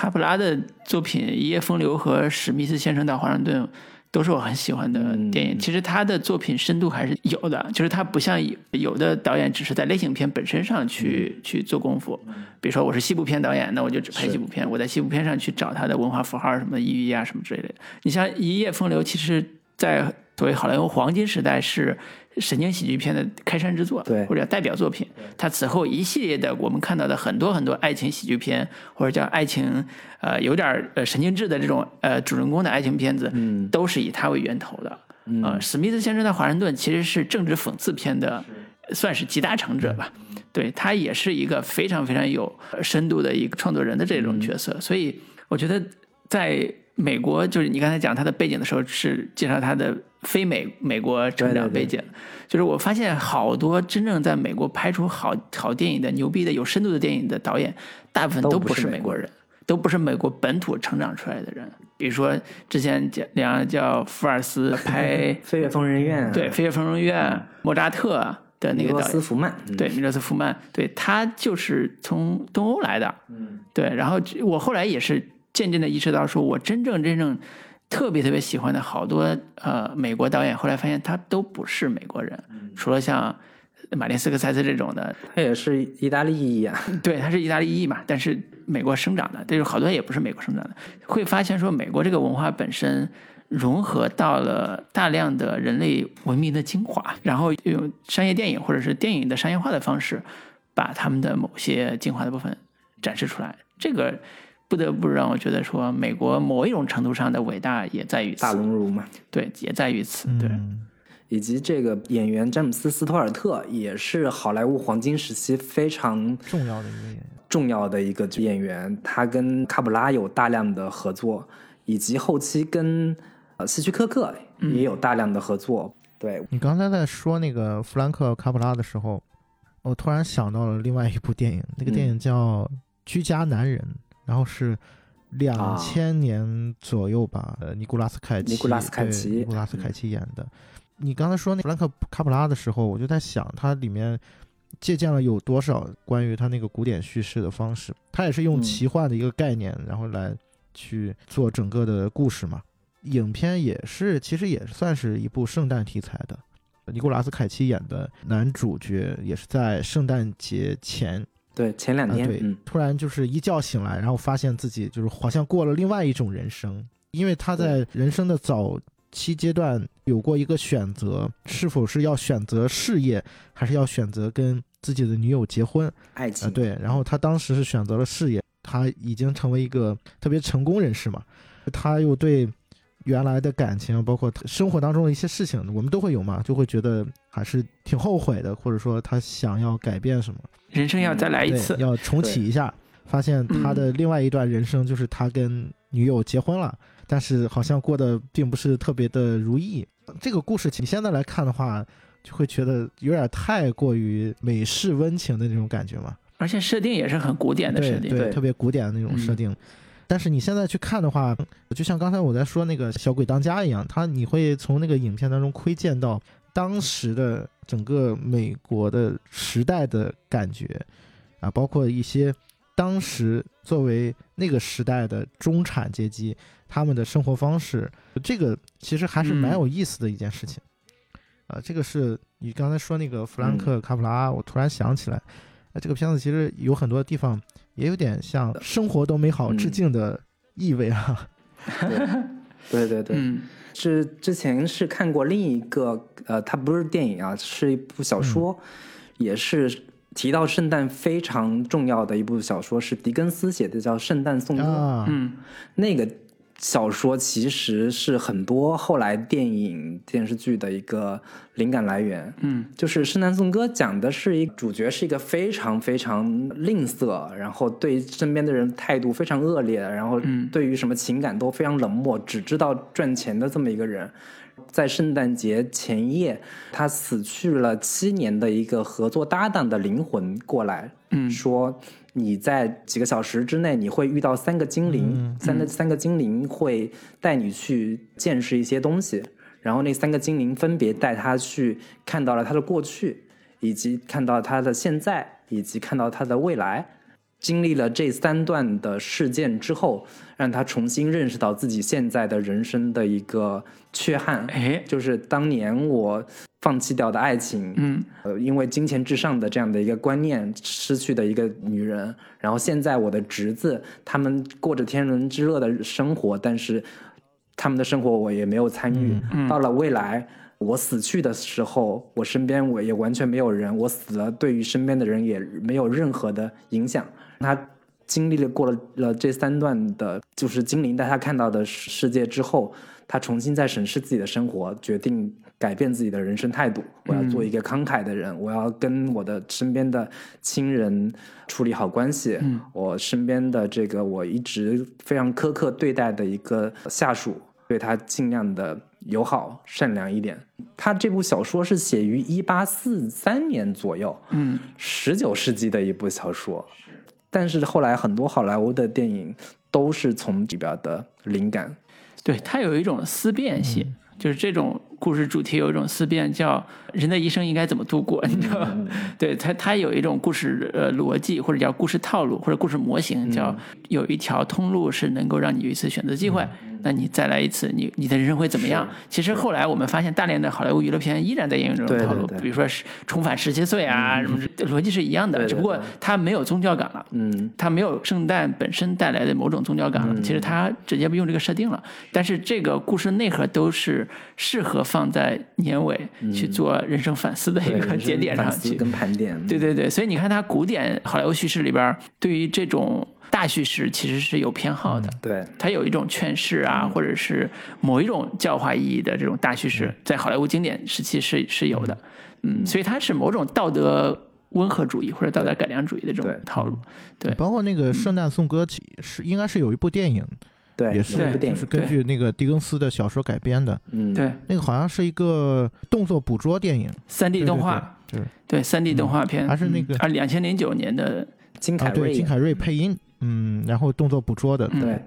卡普拉的作品《一夜风流》和《史密斯先生到华盛顿》都是我很喜欢的电影。其实他的作品深度还是有的，就是他不像有有的导演只是在类型片本身上去、去做功夫。比如说我是西部片导演，那我就只拍西部片，我在西部片上去找他的文化符号什么意义啊什么之类的。你像《一夜风流》，其实在所谓好莱坞黄金时代是神经喜剧片的开山之作，对或者代表作品。它此后一系列的我们看到的很多很多爱情喜剧片，或者叫爱情呃有点儿呃神经质的这种呃主人公的爱情片子，嗯都是以他为源头的。呃，史密斯先生在华盛顿其实是政治讽刺片的，算是集大成者吧。对他也是一个非常非常有呃深度的一个创作人的这种角色，所以我觉得在美国，就是你刚才讲他的背景的时候，是介绍他的非美美国成长背景。就是我发现好多真正在美国拍出好好电影的、牛逼的、有深度的电影的导演，大部分都都不不是美国。人，都不是美国本土成长出来的人。比如说之前讲两个叫福尔斯拍 <laughs> 飞越疯人院，对《飞越疯人院》莫扎特的那个导演，斯福曼，嗯对，米勒斯·福曼，对他就是从东欧来的，嗯。对。然后我后来也是渐渐的意识到，说我真正真正特别特别喜欢的好多呃美国导演，后来发现他都不是美国人，除了像马丁斯科塞斯这种的，他也是意大利裔啊，对，他是意大利裔嘛，但是美国生长的，但是好多也不是美国生长的，会发现说美国这个文化本身融合到了大量的人类文明的精华，然后用商业电影或者是电影的商业化的方式，把他们的某些精华的部分展示出来。这个不得不让我觉得说，美国某一种程度上的伟大也在于此大，熔炉嘛。对，也在于此，对。嗯以及这个演员詹姆斯·斯托尔特也是好莱坞黄金时期非常重要的一个演员。重要的一个演员，他跟卡普拉有大量的合作，以及后期跟呃希区柯克也有大量的合作。对，你刚才在说那个弗兰克·卡普拉的时候，我突然想到了另外一部电影，那个电影叫《居家男人》，然后是两千年左右吧，呃，尼古拉斯凯奇，尼古拉斯凯奇尼古拉斯凯奇演的。你刚才说那弗兰克·卡普拉的时候，我就在想，它里面借鉴了有多少关于他那个古典叙事的方式？他也是用嗯奇幻的一个概念，然后来去做整个的故事嘛。影片也是，其实也算是一部圣诞题材的。尼古拉斯凯奇演的男主角也是在圣诞节前对，前两啊，天，对嗯，，突然就是一觉醒来，然后发现自己就是好像过了另外一种人生，因为他在人生的早期阶段有过一个选择，是否是要选择事业，还是要选择跟自己的女友结婚啊、爱？情，对，然后他当时是选择了事业，他已经成为一个特别成功人士嘛，他又对原来的感情，包括生活当中的一些事情，我们都会有嘛，就会觉得还是挺后悔的，或者说他想要改变什么。人生要再来一，次，要重启一下，发现他的另外一段人生就是他跟女友结婚了，但是好像过得并不是特别的如意。这个故事，你现在来看的话，就会觉得有点太过于美式温情的那种感觉嘛。而且设定也是很古典的设定，对对，对特别古典的那种设定。但是你现在去看的话，就像刚才我在说那个小鬼当家一样，他你会从那个影片当中窥见到当时的整个美国的时代的感觉啊，包括一些当时作为那个时代的中产阶级他们的生活方式，这个其实还是蛮有意思的一件事情。啊，这个是你刚才说那个弗兰克·卡普拉，我突然想起来，啊，这个片子其实有很多地方也有点向“生活都美好”致敬的意味啊。<laughs> 对。对对，嗯。是之前是看过另一个，呃，它不是电影啊，是一部小说，也是提到圣诞非常重要的一部小说，是狄更斯写的，叫《圣诞颂歌》。啊，嗯。那个小说其实是很多后来电影、电视剧的一个灵感来源。嗯就是《圣诞颂歌》讲的是一个主角是一个非常非常吝啬，然后对身边的人态度非常恶劣，然后嗯对于什么情感都非常冷漠，只知道赚钱的这么一个人。在圣诞节前夜，他死去了七年的一个合作搭档的灵魂过来，嗯说你在几个小时之内你会遇到三个精灵，三个三个精灵会带你去见识一些东西，然后那三个精灵分别带他去看到了他的过去，以及看到他的现在，以及看到他的未来。经历了这三段的事件之后，让他重新认识到自己现在的人生的一个缺憾，哎就是当年我放弃掉的爱情，嗯呃，因为金钱至上的这样的一个观念失去的一个女人，然后现在我的侄子他们过着天伦之乐的生活，但是他们的生活我也没有参与。到了未来，我死去的时候，我身边我也完全没有人，我死了，对于身边的人也没有任何的影响。他经历了过了了这三段的，就是精灵带他看到的世世界之后，他重新再审视自己的生活，决定改变自己的人生态度。我要做一个慷慨的人，我要跟我的身边的亲人处理好关系。我身边的这个我一直非常苛刻对待的一个下属，对他尽量的友好善良一点。他这部小说是写于一八四三年左右，嗯十九世纪的一部小说，但是后来很多好莱坞的电影都是从里边的灵感。对，它有一种思辨性，就是这种故事主题有一种思辨，叫人的一生应该怎么度过，你知道吗？对它，它有一种故事呃逻辑，或者叫故事套路，或者故事模型，叫有一条通路是能够让你有一次选择机会。那你再来一次，你你的人生会怎么样？其实后来我们发现，大量的好莱坞娱乐片依然在沿用这种套路，对比如说是重返十七岁啊，什么逻辑是一样的，只不过它没有宗教感了。嗯，它没有圣诞本身带来的某种宗教感了，其实它直接不用这个设定了。但是这个故事内核都是适合放在年尾去做人生反思的一个节点上去。跟盘点，对对对，所以你看它古典好莱坞叙事里边，对于这种大叙事其实是有偏好的。对。它有一种劝世啊，或者是某一种教化意义的这种大叙事，在好莱坞经典时期是是有的，嗯，所以它是某种道德温和主义或者道德改良主义的这种对。套路，对。包括那个《圣诞颂歌》其是应该是有一部电影，对，也是一部电影就是，根据那个狄更斯的小说改编的，嗯，对，那个好像是一个动作捕捉电影，三 D 对对动画，对，对。三 D 动画片，还是那个啊，两千零九年的，金凯瑞演，金凯瑞配音，嗯，然后动作捕捉的，嗯。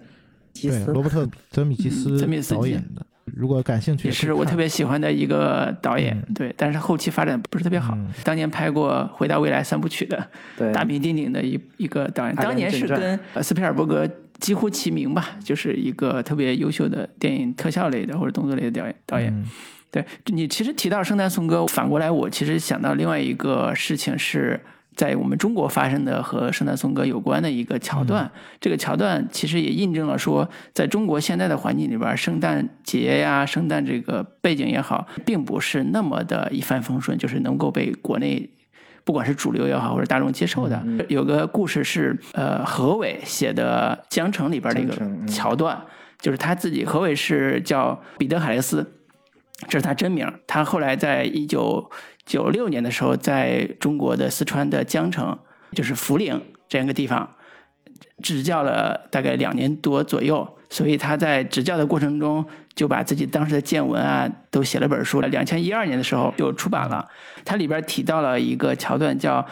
对，罗伯特·泽米吉斯泽米斯导演的，如果感兴趣也是我特别喜欢的一个导演，嗯对，但是后期发展不是特别好。嗯。当年拍过《回到未来》三部曲的对，大名鼎鼎的一一个导演，当年是跟。呃斯皮尔伯格几乎齐名吧，就是一个特别优秀的电影特效类的或者动作类的导演导演。嗯对你其实提到《圣诞颂歌》，反过来我其实想到另外一个事情是。在我们中国发生的和《圣诞颂歌》有关的一个桥段，这个桥段其实也印证了说，在中国现在的环境里边，圣诞节呀、圣诞这个背景也好，并不是那么的一帆风顺，就是能够被国内不管是主流也好或者大众接受的。有个故事是呃何伟写的《江城》里边的一个桥段，就是他自己何伟是叫彼得海雷斯，这是他真名。他后来在一九九六年的时候，在中国的四川的江城，就是涪陵这样一个地方，执教了大概两年多左右。所以他在执教的过程中，就把自己当时的见闻啊都写了本书。两千一二年的时候就出版了。它里边提到了一个桥段，叫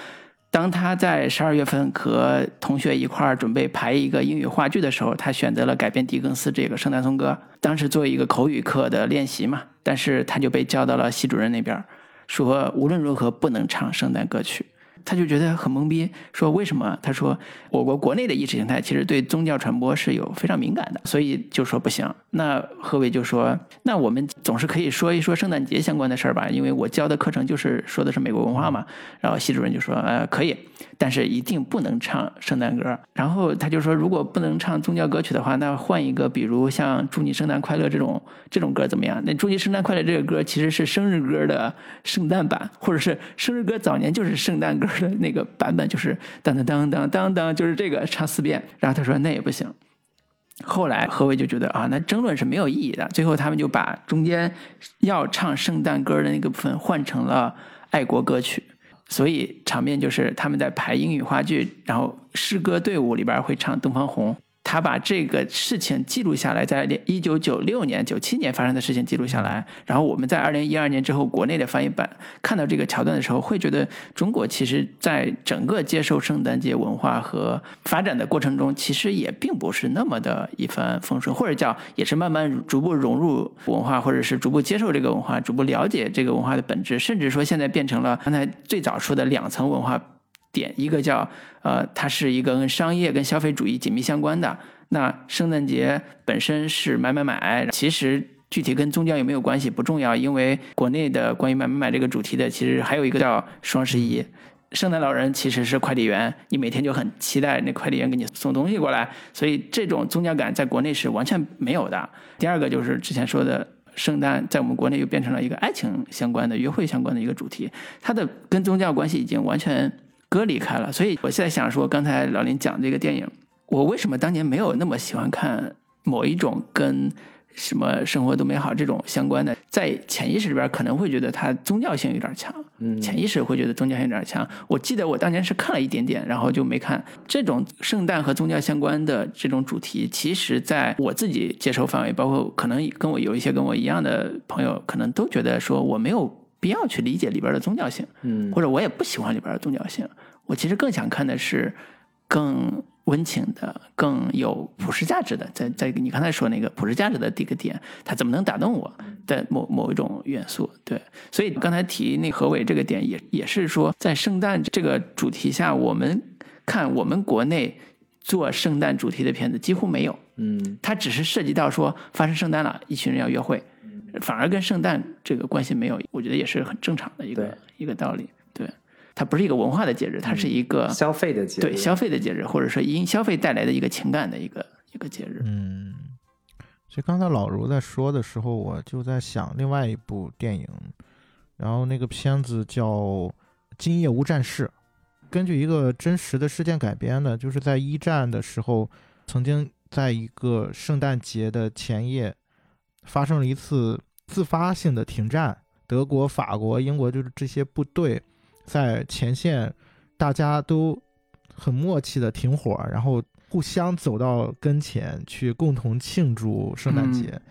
当他在十二月份和同学一块儿准备排一个英语话剧的时候，他选择了改编狄更斯这个《圣诞颂歌》，当时作为一个口语课的练习嘛，但是他就被叫到了系主任那边，说无论如何不能唱圣诞歌曲。他就觉得很懵逼，说为什么？他说我国国内的意识形态其实对宗教传播是有非常敏感的，所以就说不行。那何伟就说，那我们总是可以说一说圣诞节相关的事儿吧，因为我教的课程就是说的是美国文化嘛。然后系主任就说，呃，可以，但是一定不能唱圣诞歌。然后他就说，如果不能唱宗教歌曲的话，那换一个，比如像祝你圣诞快乐这种这种歌怎么样？那祝你圣诞快乐这个歌其实是生日歌的圣诞版，或者是生日歌早年就是圣诞歌的那个版本，就是当当当当当当，就是这个唱四遍。然后他说那也不行。后来何伟就觉得啊，那争论是没有意义的。最后他们就把中间要唱圣诞歌的那个部分换成了爱国歌曲，所以场面就是他们在排英语话剧，然后诗歌队伍里边会唱《东方红》。他把这个事情记录下来，在一九九六年、九七年发生的事情记录下来，然后我们在二零一二年之后国内的翻译版看到这个桥段的时候，会觉得中国其实在整个接受圣诞节文化和发展的过程中，其实也并不是那么的一帆风顺，或者叫也是慢慢逐步融入文化，或者是逐步接受这个文化，逐步了解这个文化的本质，甚至说现在变成了刚才最早说的两层文化点，一个叫呃，它是一个跟商业跟消费主义紧密相关的。那圣诞节本身是买买买，其实具体跟宗教有没有关系不重要，因为国内的关于买买买这个主题的，其实还有一个叫双十一。圣诞老人其实是快递员，你每天就很期待那快递员给你送东西过来，所以这种宗教感在国内是完全没有的。第二个就是之前说的。圣诞在我们国内又变成了一个爱情相关的、约会相关的一个主题，它的跟宗教关系已经完全割离开了。所以我现在想说，刚才老林讲这个电影，我为什么当年没有那么喜欢看某一种跟什么生活多美好这种相关的，在潜意识里边可能会觉得它宗教性有点强，嗯潜意识会觉得宗教性有点强。我记得我当年是看了一点点，然后就没看这种圣诞和宗教相关的这种主题。其实，在我自己接受范围，包括可能跟我有一些跟我一样的朋友，可能都觉得说我没有必要去理解里边的宗教性，嗯或者我也不喜欢里边的宗教性。我其实更想看的是更温情的、更有普世价值的，在在你刚才说那个普世价值的这个点，它怎么能打动我？的某某一种元素。对，所以刚才提那何伟这个点也也是说，在圣诞这个主题下，我们看我们国内做圣诞主题的片子几乎没有。嗯它只是涉及到说发生圣诞了，一群人要约会，反而跟圣诞这个关系没有，我觉得也是很正常的一个一个道理。对，它不是一个文化的节日，它是一个、消费的节日，对消费的节日，或者说因消费带来的一个情感的一个一个节日。嗯，其实刚才老卢在说的时候，我就在想另外一部电影，然后那个片子叫《今夜无战事》，根据一个真实的事件改编的，就是在一战的时候，曾经在一个圣诞节的前夜，发生了一次自发性的停战，德国、法国、英国就是这些部队在前线，大家都很默契的停火，然后互相走到跟前去共同庆祝圣诞节，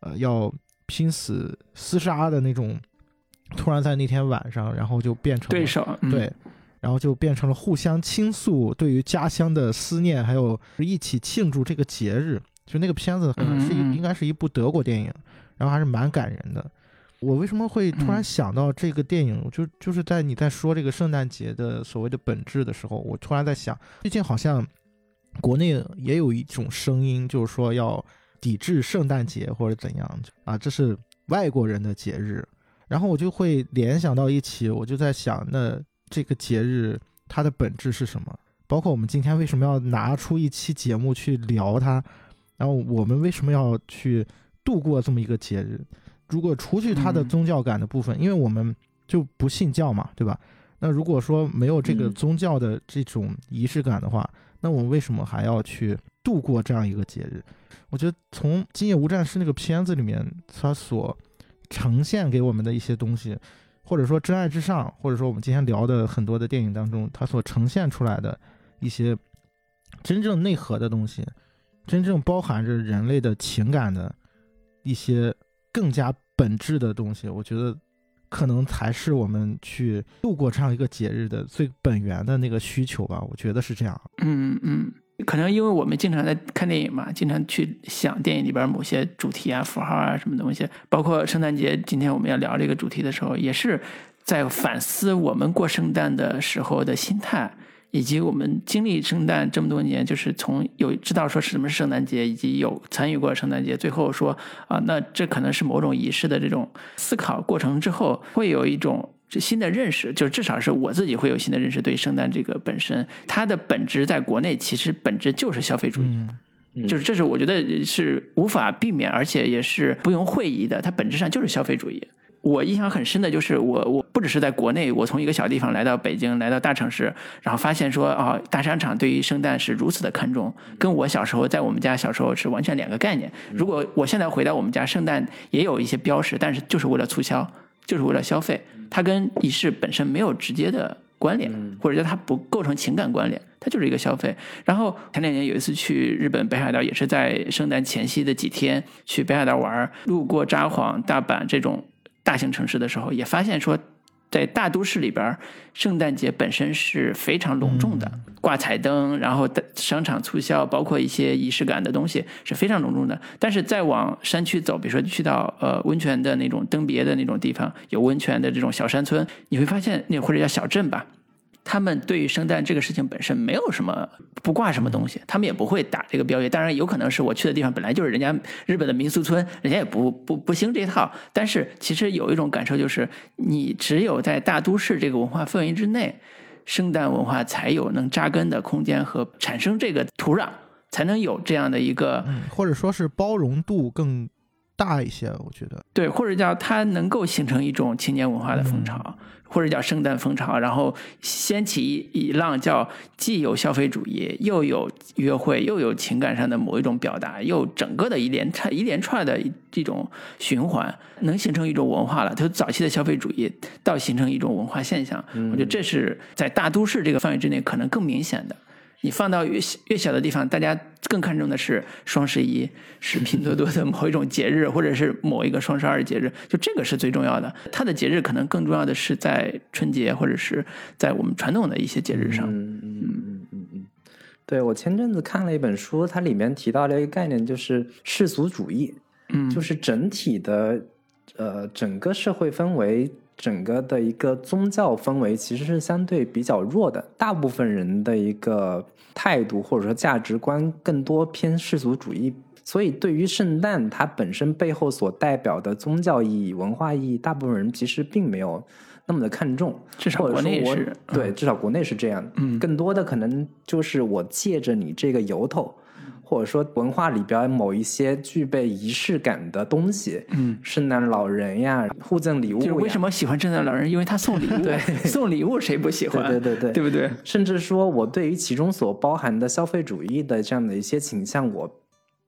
呃，要拼死厮杀的那种。突然在那天晚上，然后就变成了对手，嗯、对，然后就变成了互相倾诉对于家乡的思念，还有一起庆祝这个节日。就那个片子可能是应该是一部德国电影，然后还是蛮感人的。我为什么会突然嗯想到这个电影？就就是在你在说这个圣诞节的所谓的本质的时候，我突然在想，最近好像国内也有一种声音，就是说要抵制圣诞节或者怎样啊，这是外国人的节日。然后我就会联想到一起，我就在想，那这个节日它的本质是什么？包括我们今天为什么要拿出一期节目去聊它，然后我们为什么要去度过这么一个节日？如果除去它的嗯宗教感的部分，因为我们就不信教嘛，对吧？那如果说没有这个嗯宗教的这种仪式感的话，那我们为什么还要去度过这样一个节日？我觉得从《今夜无战事》那个片子里面，它所呈现给我们的一些东西，或者说《真爱至上》，或者说我们今天聊的很多的电影当中，它所呈现出来的一些真正内核的东西，真正包含着人类的情感的一些更加本质的东西，我觉得可能才是我们去度过这样一个节日的最本源的那个需求吧。我觉得是这样。嗯嗯，可能因为我们经常在看电影嘛，经常去想电影里边某些主题啊、符号啊什么东西，包括圣诞节，今天我们要聊这个主题的时候，也是在反思我们过圣诞的时候的心态。以及我们经历圣诞这么多年，就是从有知道说是什么是圣诞节，以及有参与过圣诞节，最后说啊，那这可能是某种仪式的这种思考过程之后，会有一种新的认识，就是至少是我自己会有新的认识，对圣诞这个本身，它的本质在国内其实本质就是消费主义。嗯就是这是我觉得是无法避免，而且也是不用讳疑的，它本质上就是消费主义。我印象很深的就是我我不只是在国内，我从一个小地方来到北京，来到大城市，然后发现说啊、大商场对于圣诞是如此的看重，跟我小时候在我们家小时候是完全两个概念。如果我现在回到我们家，圣诞也有一些标识，但是就是为了促销，就是为了消费，它跟仪式本身没有直接的关联，或者叫它不构成情感关联，它就是一个消费。然后前两年有一次去日本北海道，也是在圣诞前夕的几天去北海道玩儿，路过札幌、大阪这种大型城市的时候，也发现说。在大都市里边，圣诞节本身是非常隆重的，挂彩灯，然后商场促销，包括一些仪式感的东西是非常隆重的。但是再往山区走，比如说去到呃温泉的那种登别的那种地方，有温泉的这种小山村，你会发现那或者叫小镇吧，他们对于圣诞这个事情本身没有什么不挂什么东西，他们也不会打这个标语。当然，有可能是我去的地方本来就是人家日本的民俗村，人家也不不不兴这套。但是其实有一种感受就是，你只有在大都市这个文化氛围之内，圣诞文化才有能扎根的空间和产生这个土壤，才能有这样的一个，或者说是包容度更大一些，我觉得。对，或者叫它能够形成一种青年文化的风潮，或者叫圣诞风潮，然后掀起一一浪，叫既有消费主义，又有约会，又有情感上的某一种表达，又整个的一连串一连串的一一种循环，能形成一种文化了。它早期的消费主义到形成一种文化现象，我觉得这是在大都市这个范围之内可能更明显的。你放到越小越小的地方，大家更看重的是双十一，是拼多多的某一种节日，或者是某一个双十二节日，就这个是最重要的。它的节日可能更重要的是在春节，或者是在我们传统的一些节日上。嗯嗯嗯嗯嗯，对我前阵子看了一本书，它里面提到了一个概念，就是世俗主义，嗯，就是整体的呃，整个社会氛围，整个的一个宗教氛围其实是相对比较弱的，大部分人的一个态度或者说价值观更多偏世俗主义。所以，对于圣诞它本身背后所代表的宗教意义、文化意义，大部分人其实并没有那么的看重。至少国内是对，至少国内是这样。嗯更多的可能就是我借着你这个由头，或者说文化里边某一些具备仪式感的东西，嗯，圣诞老人呀，互赠礼物，就是为什么喜欢圣诞老人？因为他送礼物，<laughs> 对 <laughs> 送礼物谁不喜欢？对对对对对不对？甚至说我对于其中所包含的消费主义的这样的一些倾向，我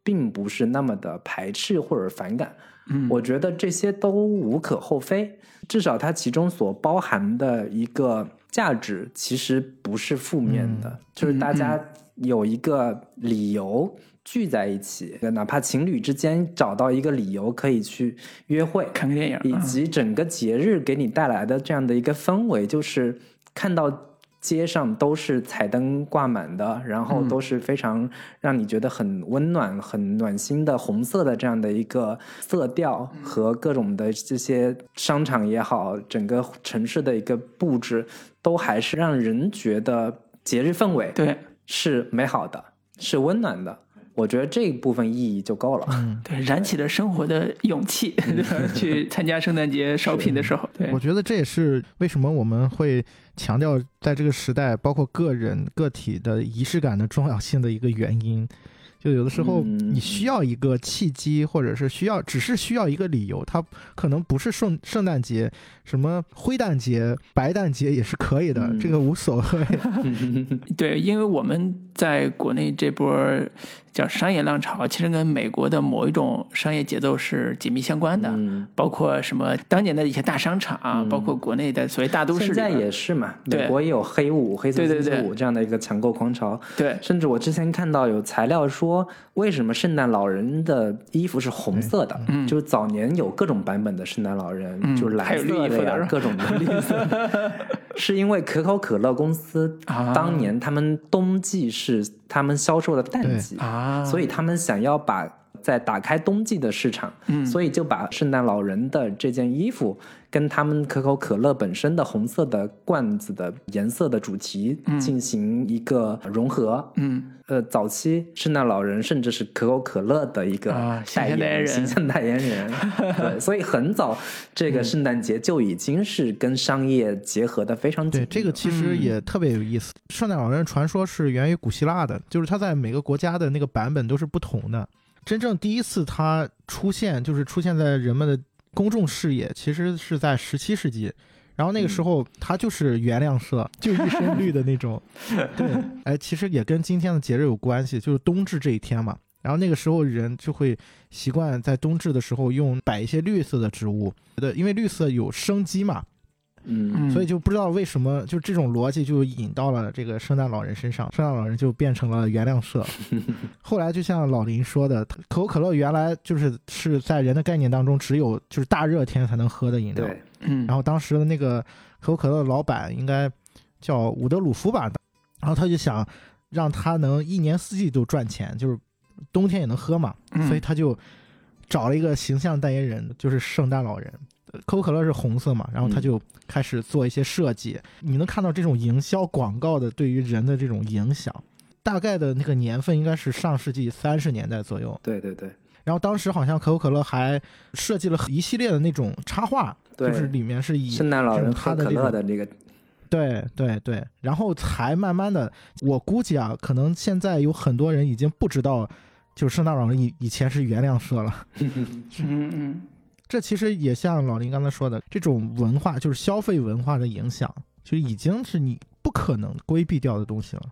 并不是那么的排斥或者反感。嗯我觉得这些都无可厚非，至少它其中所包含的一个价值其实不是负面的，就是大家有一个理由聚在一起，哪怕情侣之间找到一个理由可以去约会，看个电影，以嗯及整个节日给你带来的这样的一个氛围，就是看到街上都是彩灯挂满的，然后都是非常让你觉得很温暖、很暖心的红色的这样的一个色调和各种的这些商场也好，整个城市的一个布置，都还是让人觉得节日氛围对是美好的，是温暖的。我觉得这一部分意义就够了。对，燃起了生活的勇气，对吧？<laughs> 去参加圣诞节 shopping 的时候，对我，觉得这也是为什么我们会强调在这个时代，包括个人个体的仪式感的重要性的一个原因。就有的时候嗯你需要一个契机，或者是需要，只是需要一个理由，它可能不是圣圣诞节，什么灰诞节、白诞节也是可以的，嗯这个无所谓。<laughs> 对，因为我们在国内这波叫商业浪潮，其实跟美国的某一种商业节奏是紧密相关的，嗯，包括什么当年的一些大商场啊，包括国内的所谓大都市，现在也是嘛，美国也有黑五、黑色星期五这样的一个抢购狂潮。对。甚至我之前看到有材料说，为什么圣诞老人的衣服是红色的？嗯。就是早年有各种版本的圣诞老人，嗯。就是蓝绿色的各种的绿色。的，<laughs> 是因为可口可乐公司啊。当年他们冬季是他们销售的淡季，啊，所以他们想要把在打开冬季的市场，嗯。所以就把圣诞老人的这件衣服跟他们可口可乐本身的红色的罐子的颜色的主题进行一个融合。嗯呃，早期圣诞老人甚至是可口可乐的一个代言、人形象代言人，<laughs> 对，所以很早这个圣诞节就已经是跟商业结合的非常紧密对，这个其实也特别有意思。圣诞老人传说是源于古希腊的，就是它在每个国家的那个版本都是不同的。真正第一次它出现，就是出现在人们的公众视野，其实是在十七世纪。然后那个时候，它就是原谅色，<laughs> 就一身绿的那种。<laughs> 对，哎，其实也跟今天的节日有关系，就是冬至这一天嘛。然后那个时候人就会习惯在冬至的时候用摆一些绿色的植物，对，因为绿色有生机嘛，嗯，嗯，所以就不知道为什么，就这种逻辑就引到了这个圣诞老人身上，圣诞老人就变成了原谅色。<laughs> 后来就像老林说的，可口可乐原来就是是在人的概念当中只有就是大热天才能喝的饮料。对，嗯，然后当时的那个可口可乐的老板应该叫伍德鲁夫吧，然后他就想让他能一年四季都赚钱，就是冬天也能喝嘛，嗯所以他就找了一个形象代言人，就是圣诞老人。可口可乐是红色嘛，然后他嗯就开始做一些设计。你能看到这种营销广告的对于人的这种影响。大概的那个年份应该是上世纪三十年代左右，对对对然后当时好像可口可乐还设计了一系列的那种插画，就是里面是以圣诞老人喝可他的那个，对对对，然后才慢慢的，我估计啊，可能现在有很多人已经不知道，就是圣诞老人以以前是原谅色了。<laughs> 嗯嗯这其实也像老林刚才说的，这种文化就是消费文化的影响，就已经是你不可能规避掉的东西了。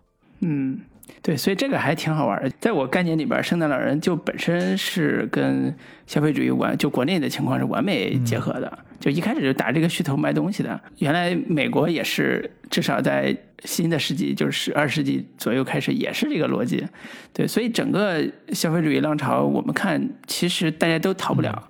嗯，对，所以这个还挺好玩的。在我概念里边，圣诞老人就本身是跟消费主义完，就国内的情况是完美结合的。就一开始就打这个噱头卖东西的。原来美国也是，至少在新的世纪，就是二十世纪左右开始，也是这个逻辑。对，所以整个消费主义浪潮，我们看其实大家都逃不了。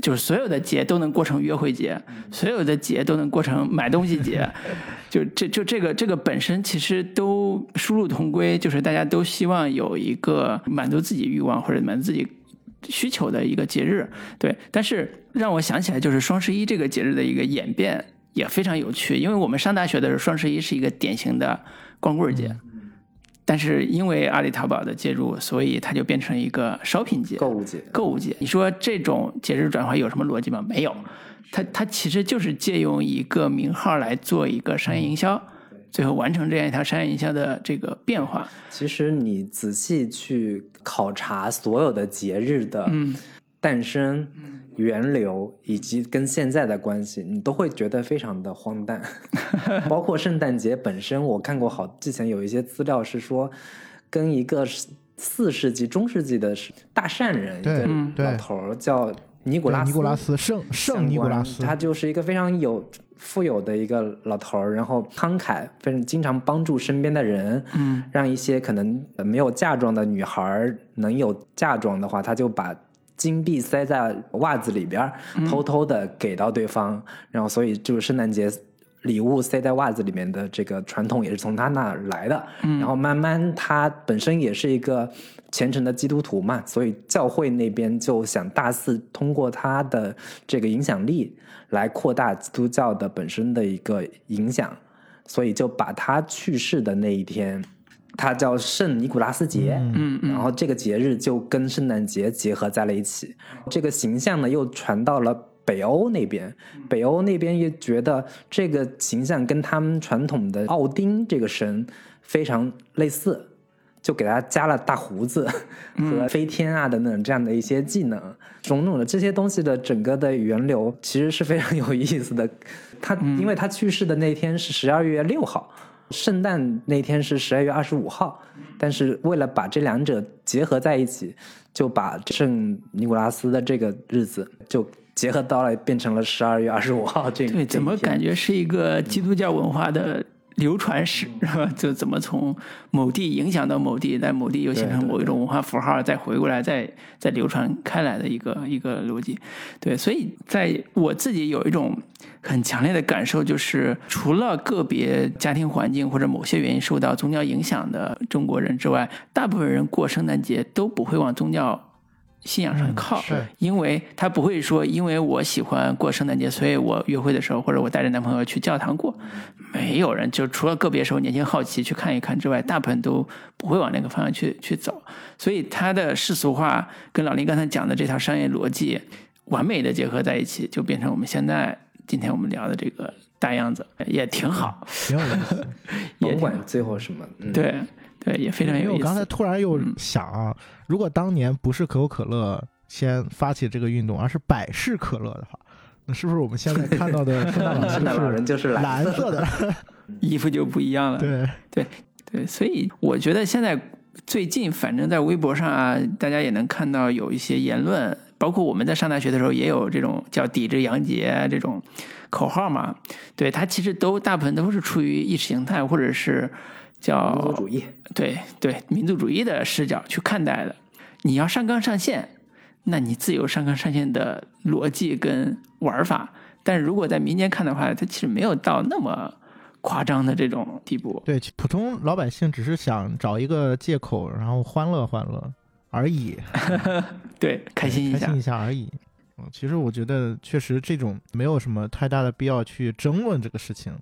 就是所有的节都能过成约会节，所有的节都能过成买东西节，<laughs> 就这就这个这个本身其实都殊路同归，就是大家都希望有一个满足自己欲望或者满足自己需求的一个节日。对，但是让我想起来，就是双十一这个节日的一个演变也非常有趣，因为我们上大学的时候，双十一是一个典型的光棍节。但是因为阿里淘宝的介入，所以它就变成一个 shopping 节、购物节，购物节。你说这种节日转换有什么逻辑吗？没有，它它其实就是借用一个名号来做一个商业营销，最后完成这样一条商业营销的这个变化。其实你仔细去考察所有的节日的嗯诞生、源流以及跟现在的关系，你都会觉得非常的荒诞。<laughs> 包括圣诞节本身，我看过好之前有一些资料是说，跟一个四世纪中世纪的大善人，一对个嗯老头儿叫尼古拉斯，对尼古拉斯圣圣尼古拉斯，他就是一个非常有富有的一个老头儿，然后慷慨，非常经常帮助身边的人，嗯，让一些可能呃没有嫁妆的女孩能有嫁妆的话，他就把金币塞在袜子里边，偷偷的给到对方，然后所以就是圣诞节。礼物塞在袜子里面的这个传统也是从他那儿来的，然后慢慢他本身也是一个虔诚的基督徒嘛，所以教会那边就想大肆通过他的这个影响力来扩大基督教的本身的一个影响，所以就把他去世的那一天，他叫圣尼古拉斯节，嗯。嗯然后这个节日就跟圣诞节结合在了一起，这个形象呢又传到了北欧那边，北欧那边也觉得这个形象跟他们传统的奥丁这个神非常类似，就给他加了大胡子和 <laughs> 飞天啊等等这样的一些技能，种种的这些东西的整个的源流其实是非常有意思的。他因为他去世的那天是十二月六号。圣诞那天是十二月二十五号，但是为了把这两者结合在一起，就把圣尼古拉斯的这个日子就结合到了，变成了十二月二十五号这对，怎么感觉？觉是一个基督教文化的流传史，<laughs> 就怎么从某地影响到某地，在某地又形成某一种文化符号，再回过来，再再流传开来的一个一个逻辑。对，所以在我自己有一种很强烈的感受，就是除了个别家庭环境或者某些原因受到宗教影响的中国人之外，大部分人过圣诞节都不会往宗教信仰上靠，是因为他不会说，因为我喜欢过圣诞节，所以我约会的时候或者我带着男朋友去教堂过。没有人，就除了个别时候年轻好奇去看一看之外，大部分都不会往那个方向去去走。所以他的世俗化跟老林刚才讲的这套商业逻辑完美的结合在一起，就变成我们现在今天我们聊的这个大样子，也挺好，挺有意思。<laughs> 也管最后什么，嗯、对对，也非常有意因为我刚才。突然又想啊，如果当年不是可口可乐先发起这个运动，而是百事可乐的话，那是不是我们现在看到的 <laughs> 圣诞老圣诞老人人就是蓝蓝色的？<laughs> 衣服就不一样了，对，对对，所以我觉得现在最近，反正在微博上啊，大家也能看到有一些言论，包括我们在上大学的时候也有这种叫抵制洋节啊这种口号嘛。对，它其实都大部分都是出于意识形态或者是叫民族主义，对对民族主义的视角去看待的。你要上纲上线，那你自有上纲上线的逻辑跟玩法。但是如果在民间看的话，它其实没有到那么夸张的这种地步。对，普通老百姓只是想找一个借口，然后欢乐欢乐而已，<laughs> 对，开心一下开心一。下而已。嗯，其实我觉得确实这种没有什么太大的必要去争论这个事情。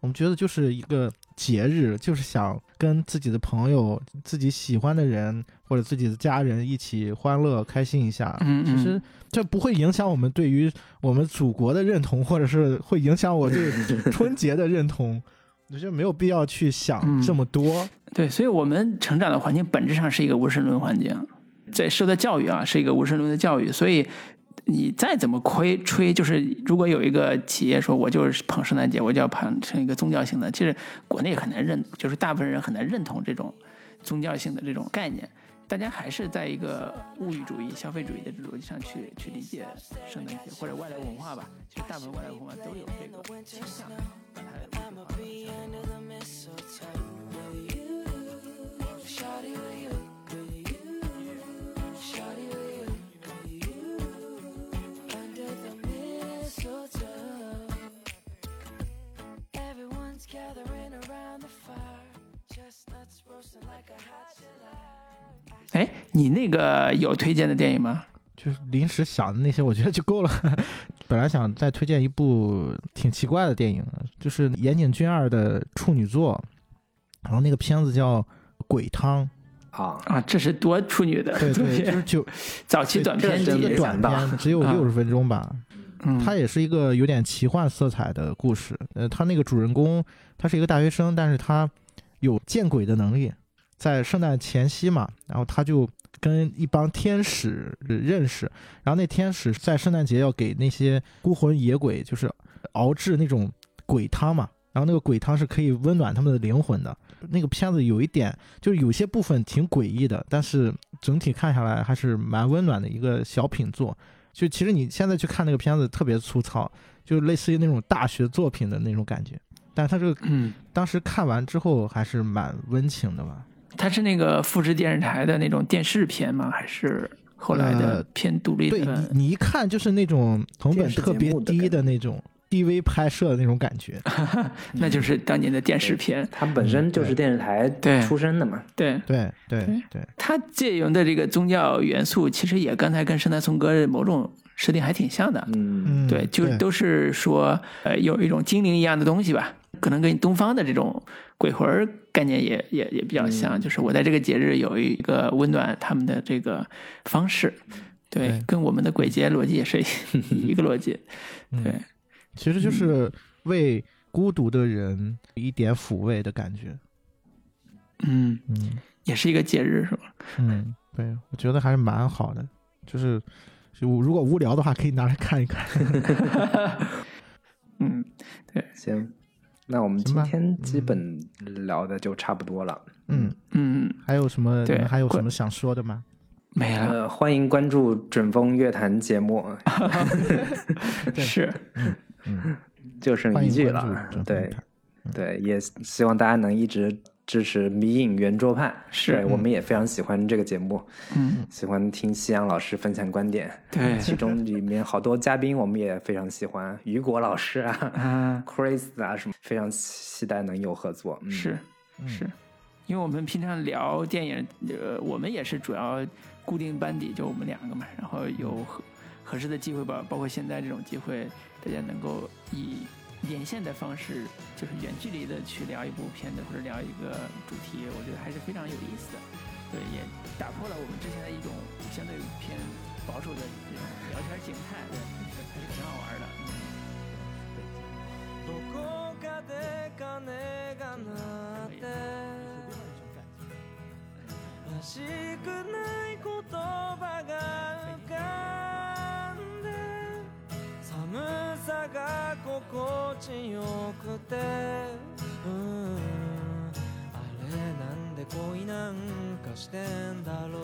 我们觉得就是一个节日，就是想跟自己的朋友、自己喜欢的人或者自己的家人一起欢乐开心一下。嗯嗯其实这不会影响我们对于我们祖国的认同，或者是会影响我对春节的认同。我觉得没有必要去想嗯这么多。<laughs> 对，所以我们成长的环境本质上是一个无神论环境，在受的教育啊是一个无神论的教育，所以你再怎么亏吹，就是如果有一个企业说我就是捧圣诞节，我就要捧成一个宗教性的，其实国内很难认，就是大部分人很难认同这种宗教性的这种概念。大家还是在一个物欲主义、消费主义的逻辑上去去理解圣诞节或者外来文化吧。其实大部分外来文化都有这个倾向，把它物化。哎，你那个有推荐的电影吗？就是临时想的那些，我觉得就够了。<laughs> 本来想再推荐一部挺奇怪的电影，就是岩井俊二的处女作，然后那个片子叫《鬼汤啊，啊，这是多处女的》，对对，就是就 <laughs> 早期短片这真集一个短片，<laughs> 只有啊六十分钟吧。嗯，它也是一个有点奇幻色彩的故事。呃，他那个主人公他是一个大学生，但是他有见鬼的能力。在圣诞前夕嘛，然后他就跟一帮天使认识，然后那天使在圣诞节要给那些孤魂野鬼就是熬制那种鬼汤嘛，然后那个鬼汤是可以温暖他们的灵魂的。那个片子有一点就是有些部分挺诡异的，但是整体看下来还是蛮温暖的一个小品作。就其实你现在去看那个片子特别粗糙，就类似于那种大学作品的那种感觉。但他这个嗯，当时看完之后还是蛮温情的吧。它是那个复制电视台的那种电视片吗？还是后来的呃偏独立对的？你，你一看就是那种成本特别低的那种 DV 拍摄的那种感觉。<laughs> 那就是当年的电视片。他本身就是电视台对出身的嘛，对，对对对对，它借用的这个宗教元素，其实也刚才跟圣诞颂歌某种设定还挺像的。嗯，嗯，对，就是都是说，呃，有一种精灵一样的东西吧，可能跟东方的这种鬼魂儿概念也也也比较像，嗯。就是我在这个节日有一个温暖他们的这个方式，对，对。跟我们的鬼节逻辑也是一 <laughs> 个逻辑，嗯。对，其实就是为孤独的人一点抚慰的感觉。嗯，嗯。也是一个节日是吧？嗯，对，我觉得还是蛮好的。就是就如果无聊的话，可以拿来看一看。<laughs> 嗯，对。行，那我们今天基本聊的就差不多了。嗯，嗯，还有什么？对还有什关么想说的吗？没了，呃，欢迎关注准风乐坛节目，<laughs> 是，嗯，就剩一句了对对，也希望大家能一直支持迷影圆桌派。是对我们也非常喜欢这个节目，嗯，喜欢听夕阳老师分享观点。对，其中里面好多嘉宾我们也非常喜欢，雨果老师啊啊，，<laughs> Chris 啊什么，非常期待能有合作。嗯、是嗯是，因为我们平常聊电影，呃，我们也是主要固定班底，就我们两个嘛，然后有合合适的机会吧，包括现在这种机会，大家能够以连线的方式，就是远距离的去聊一部片子或者聊一个主题，我觉得还是非常有意思的。对，也打破了我们之前的一种相对偏保守的这种聊天形态，还是挺好玩的。心地よくて。うん。あれなんで恋なんかしてんだろ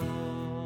う。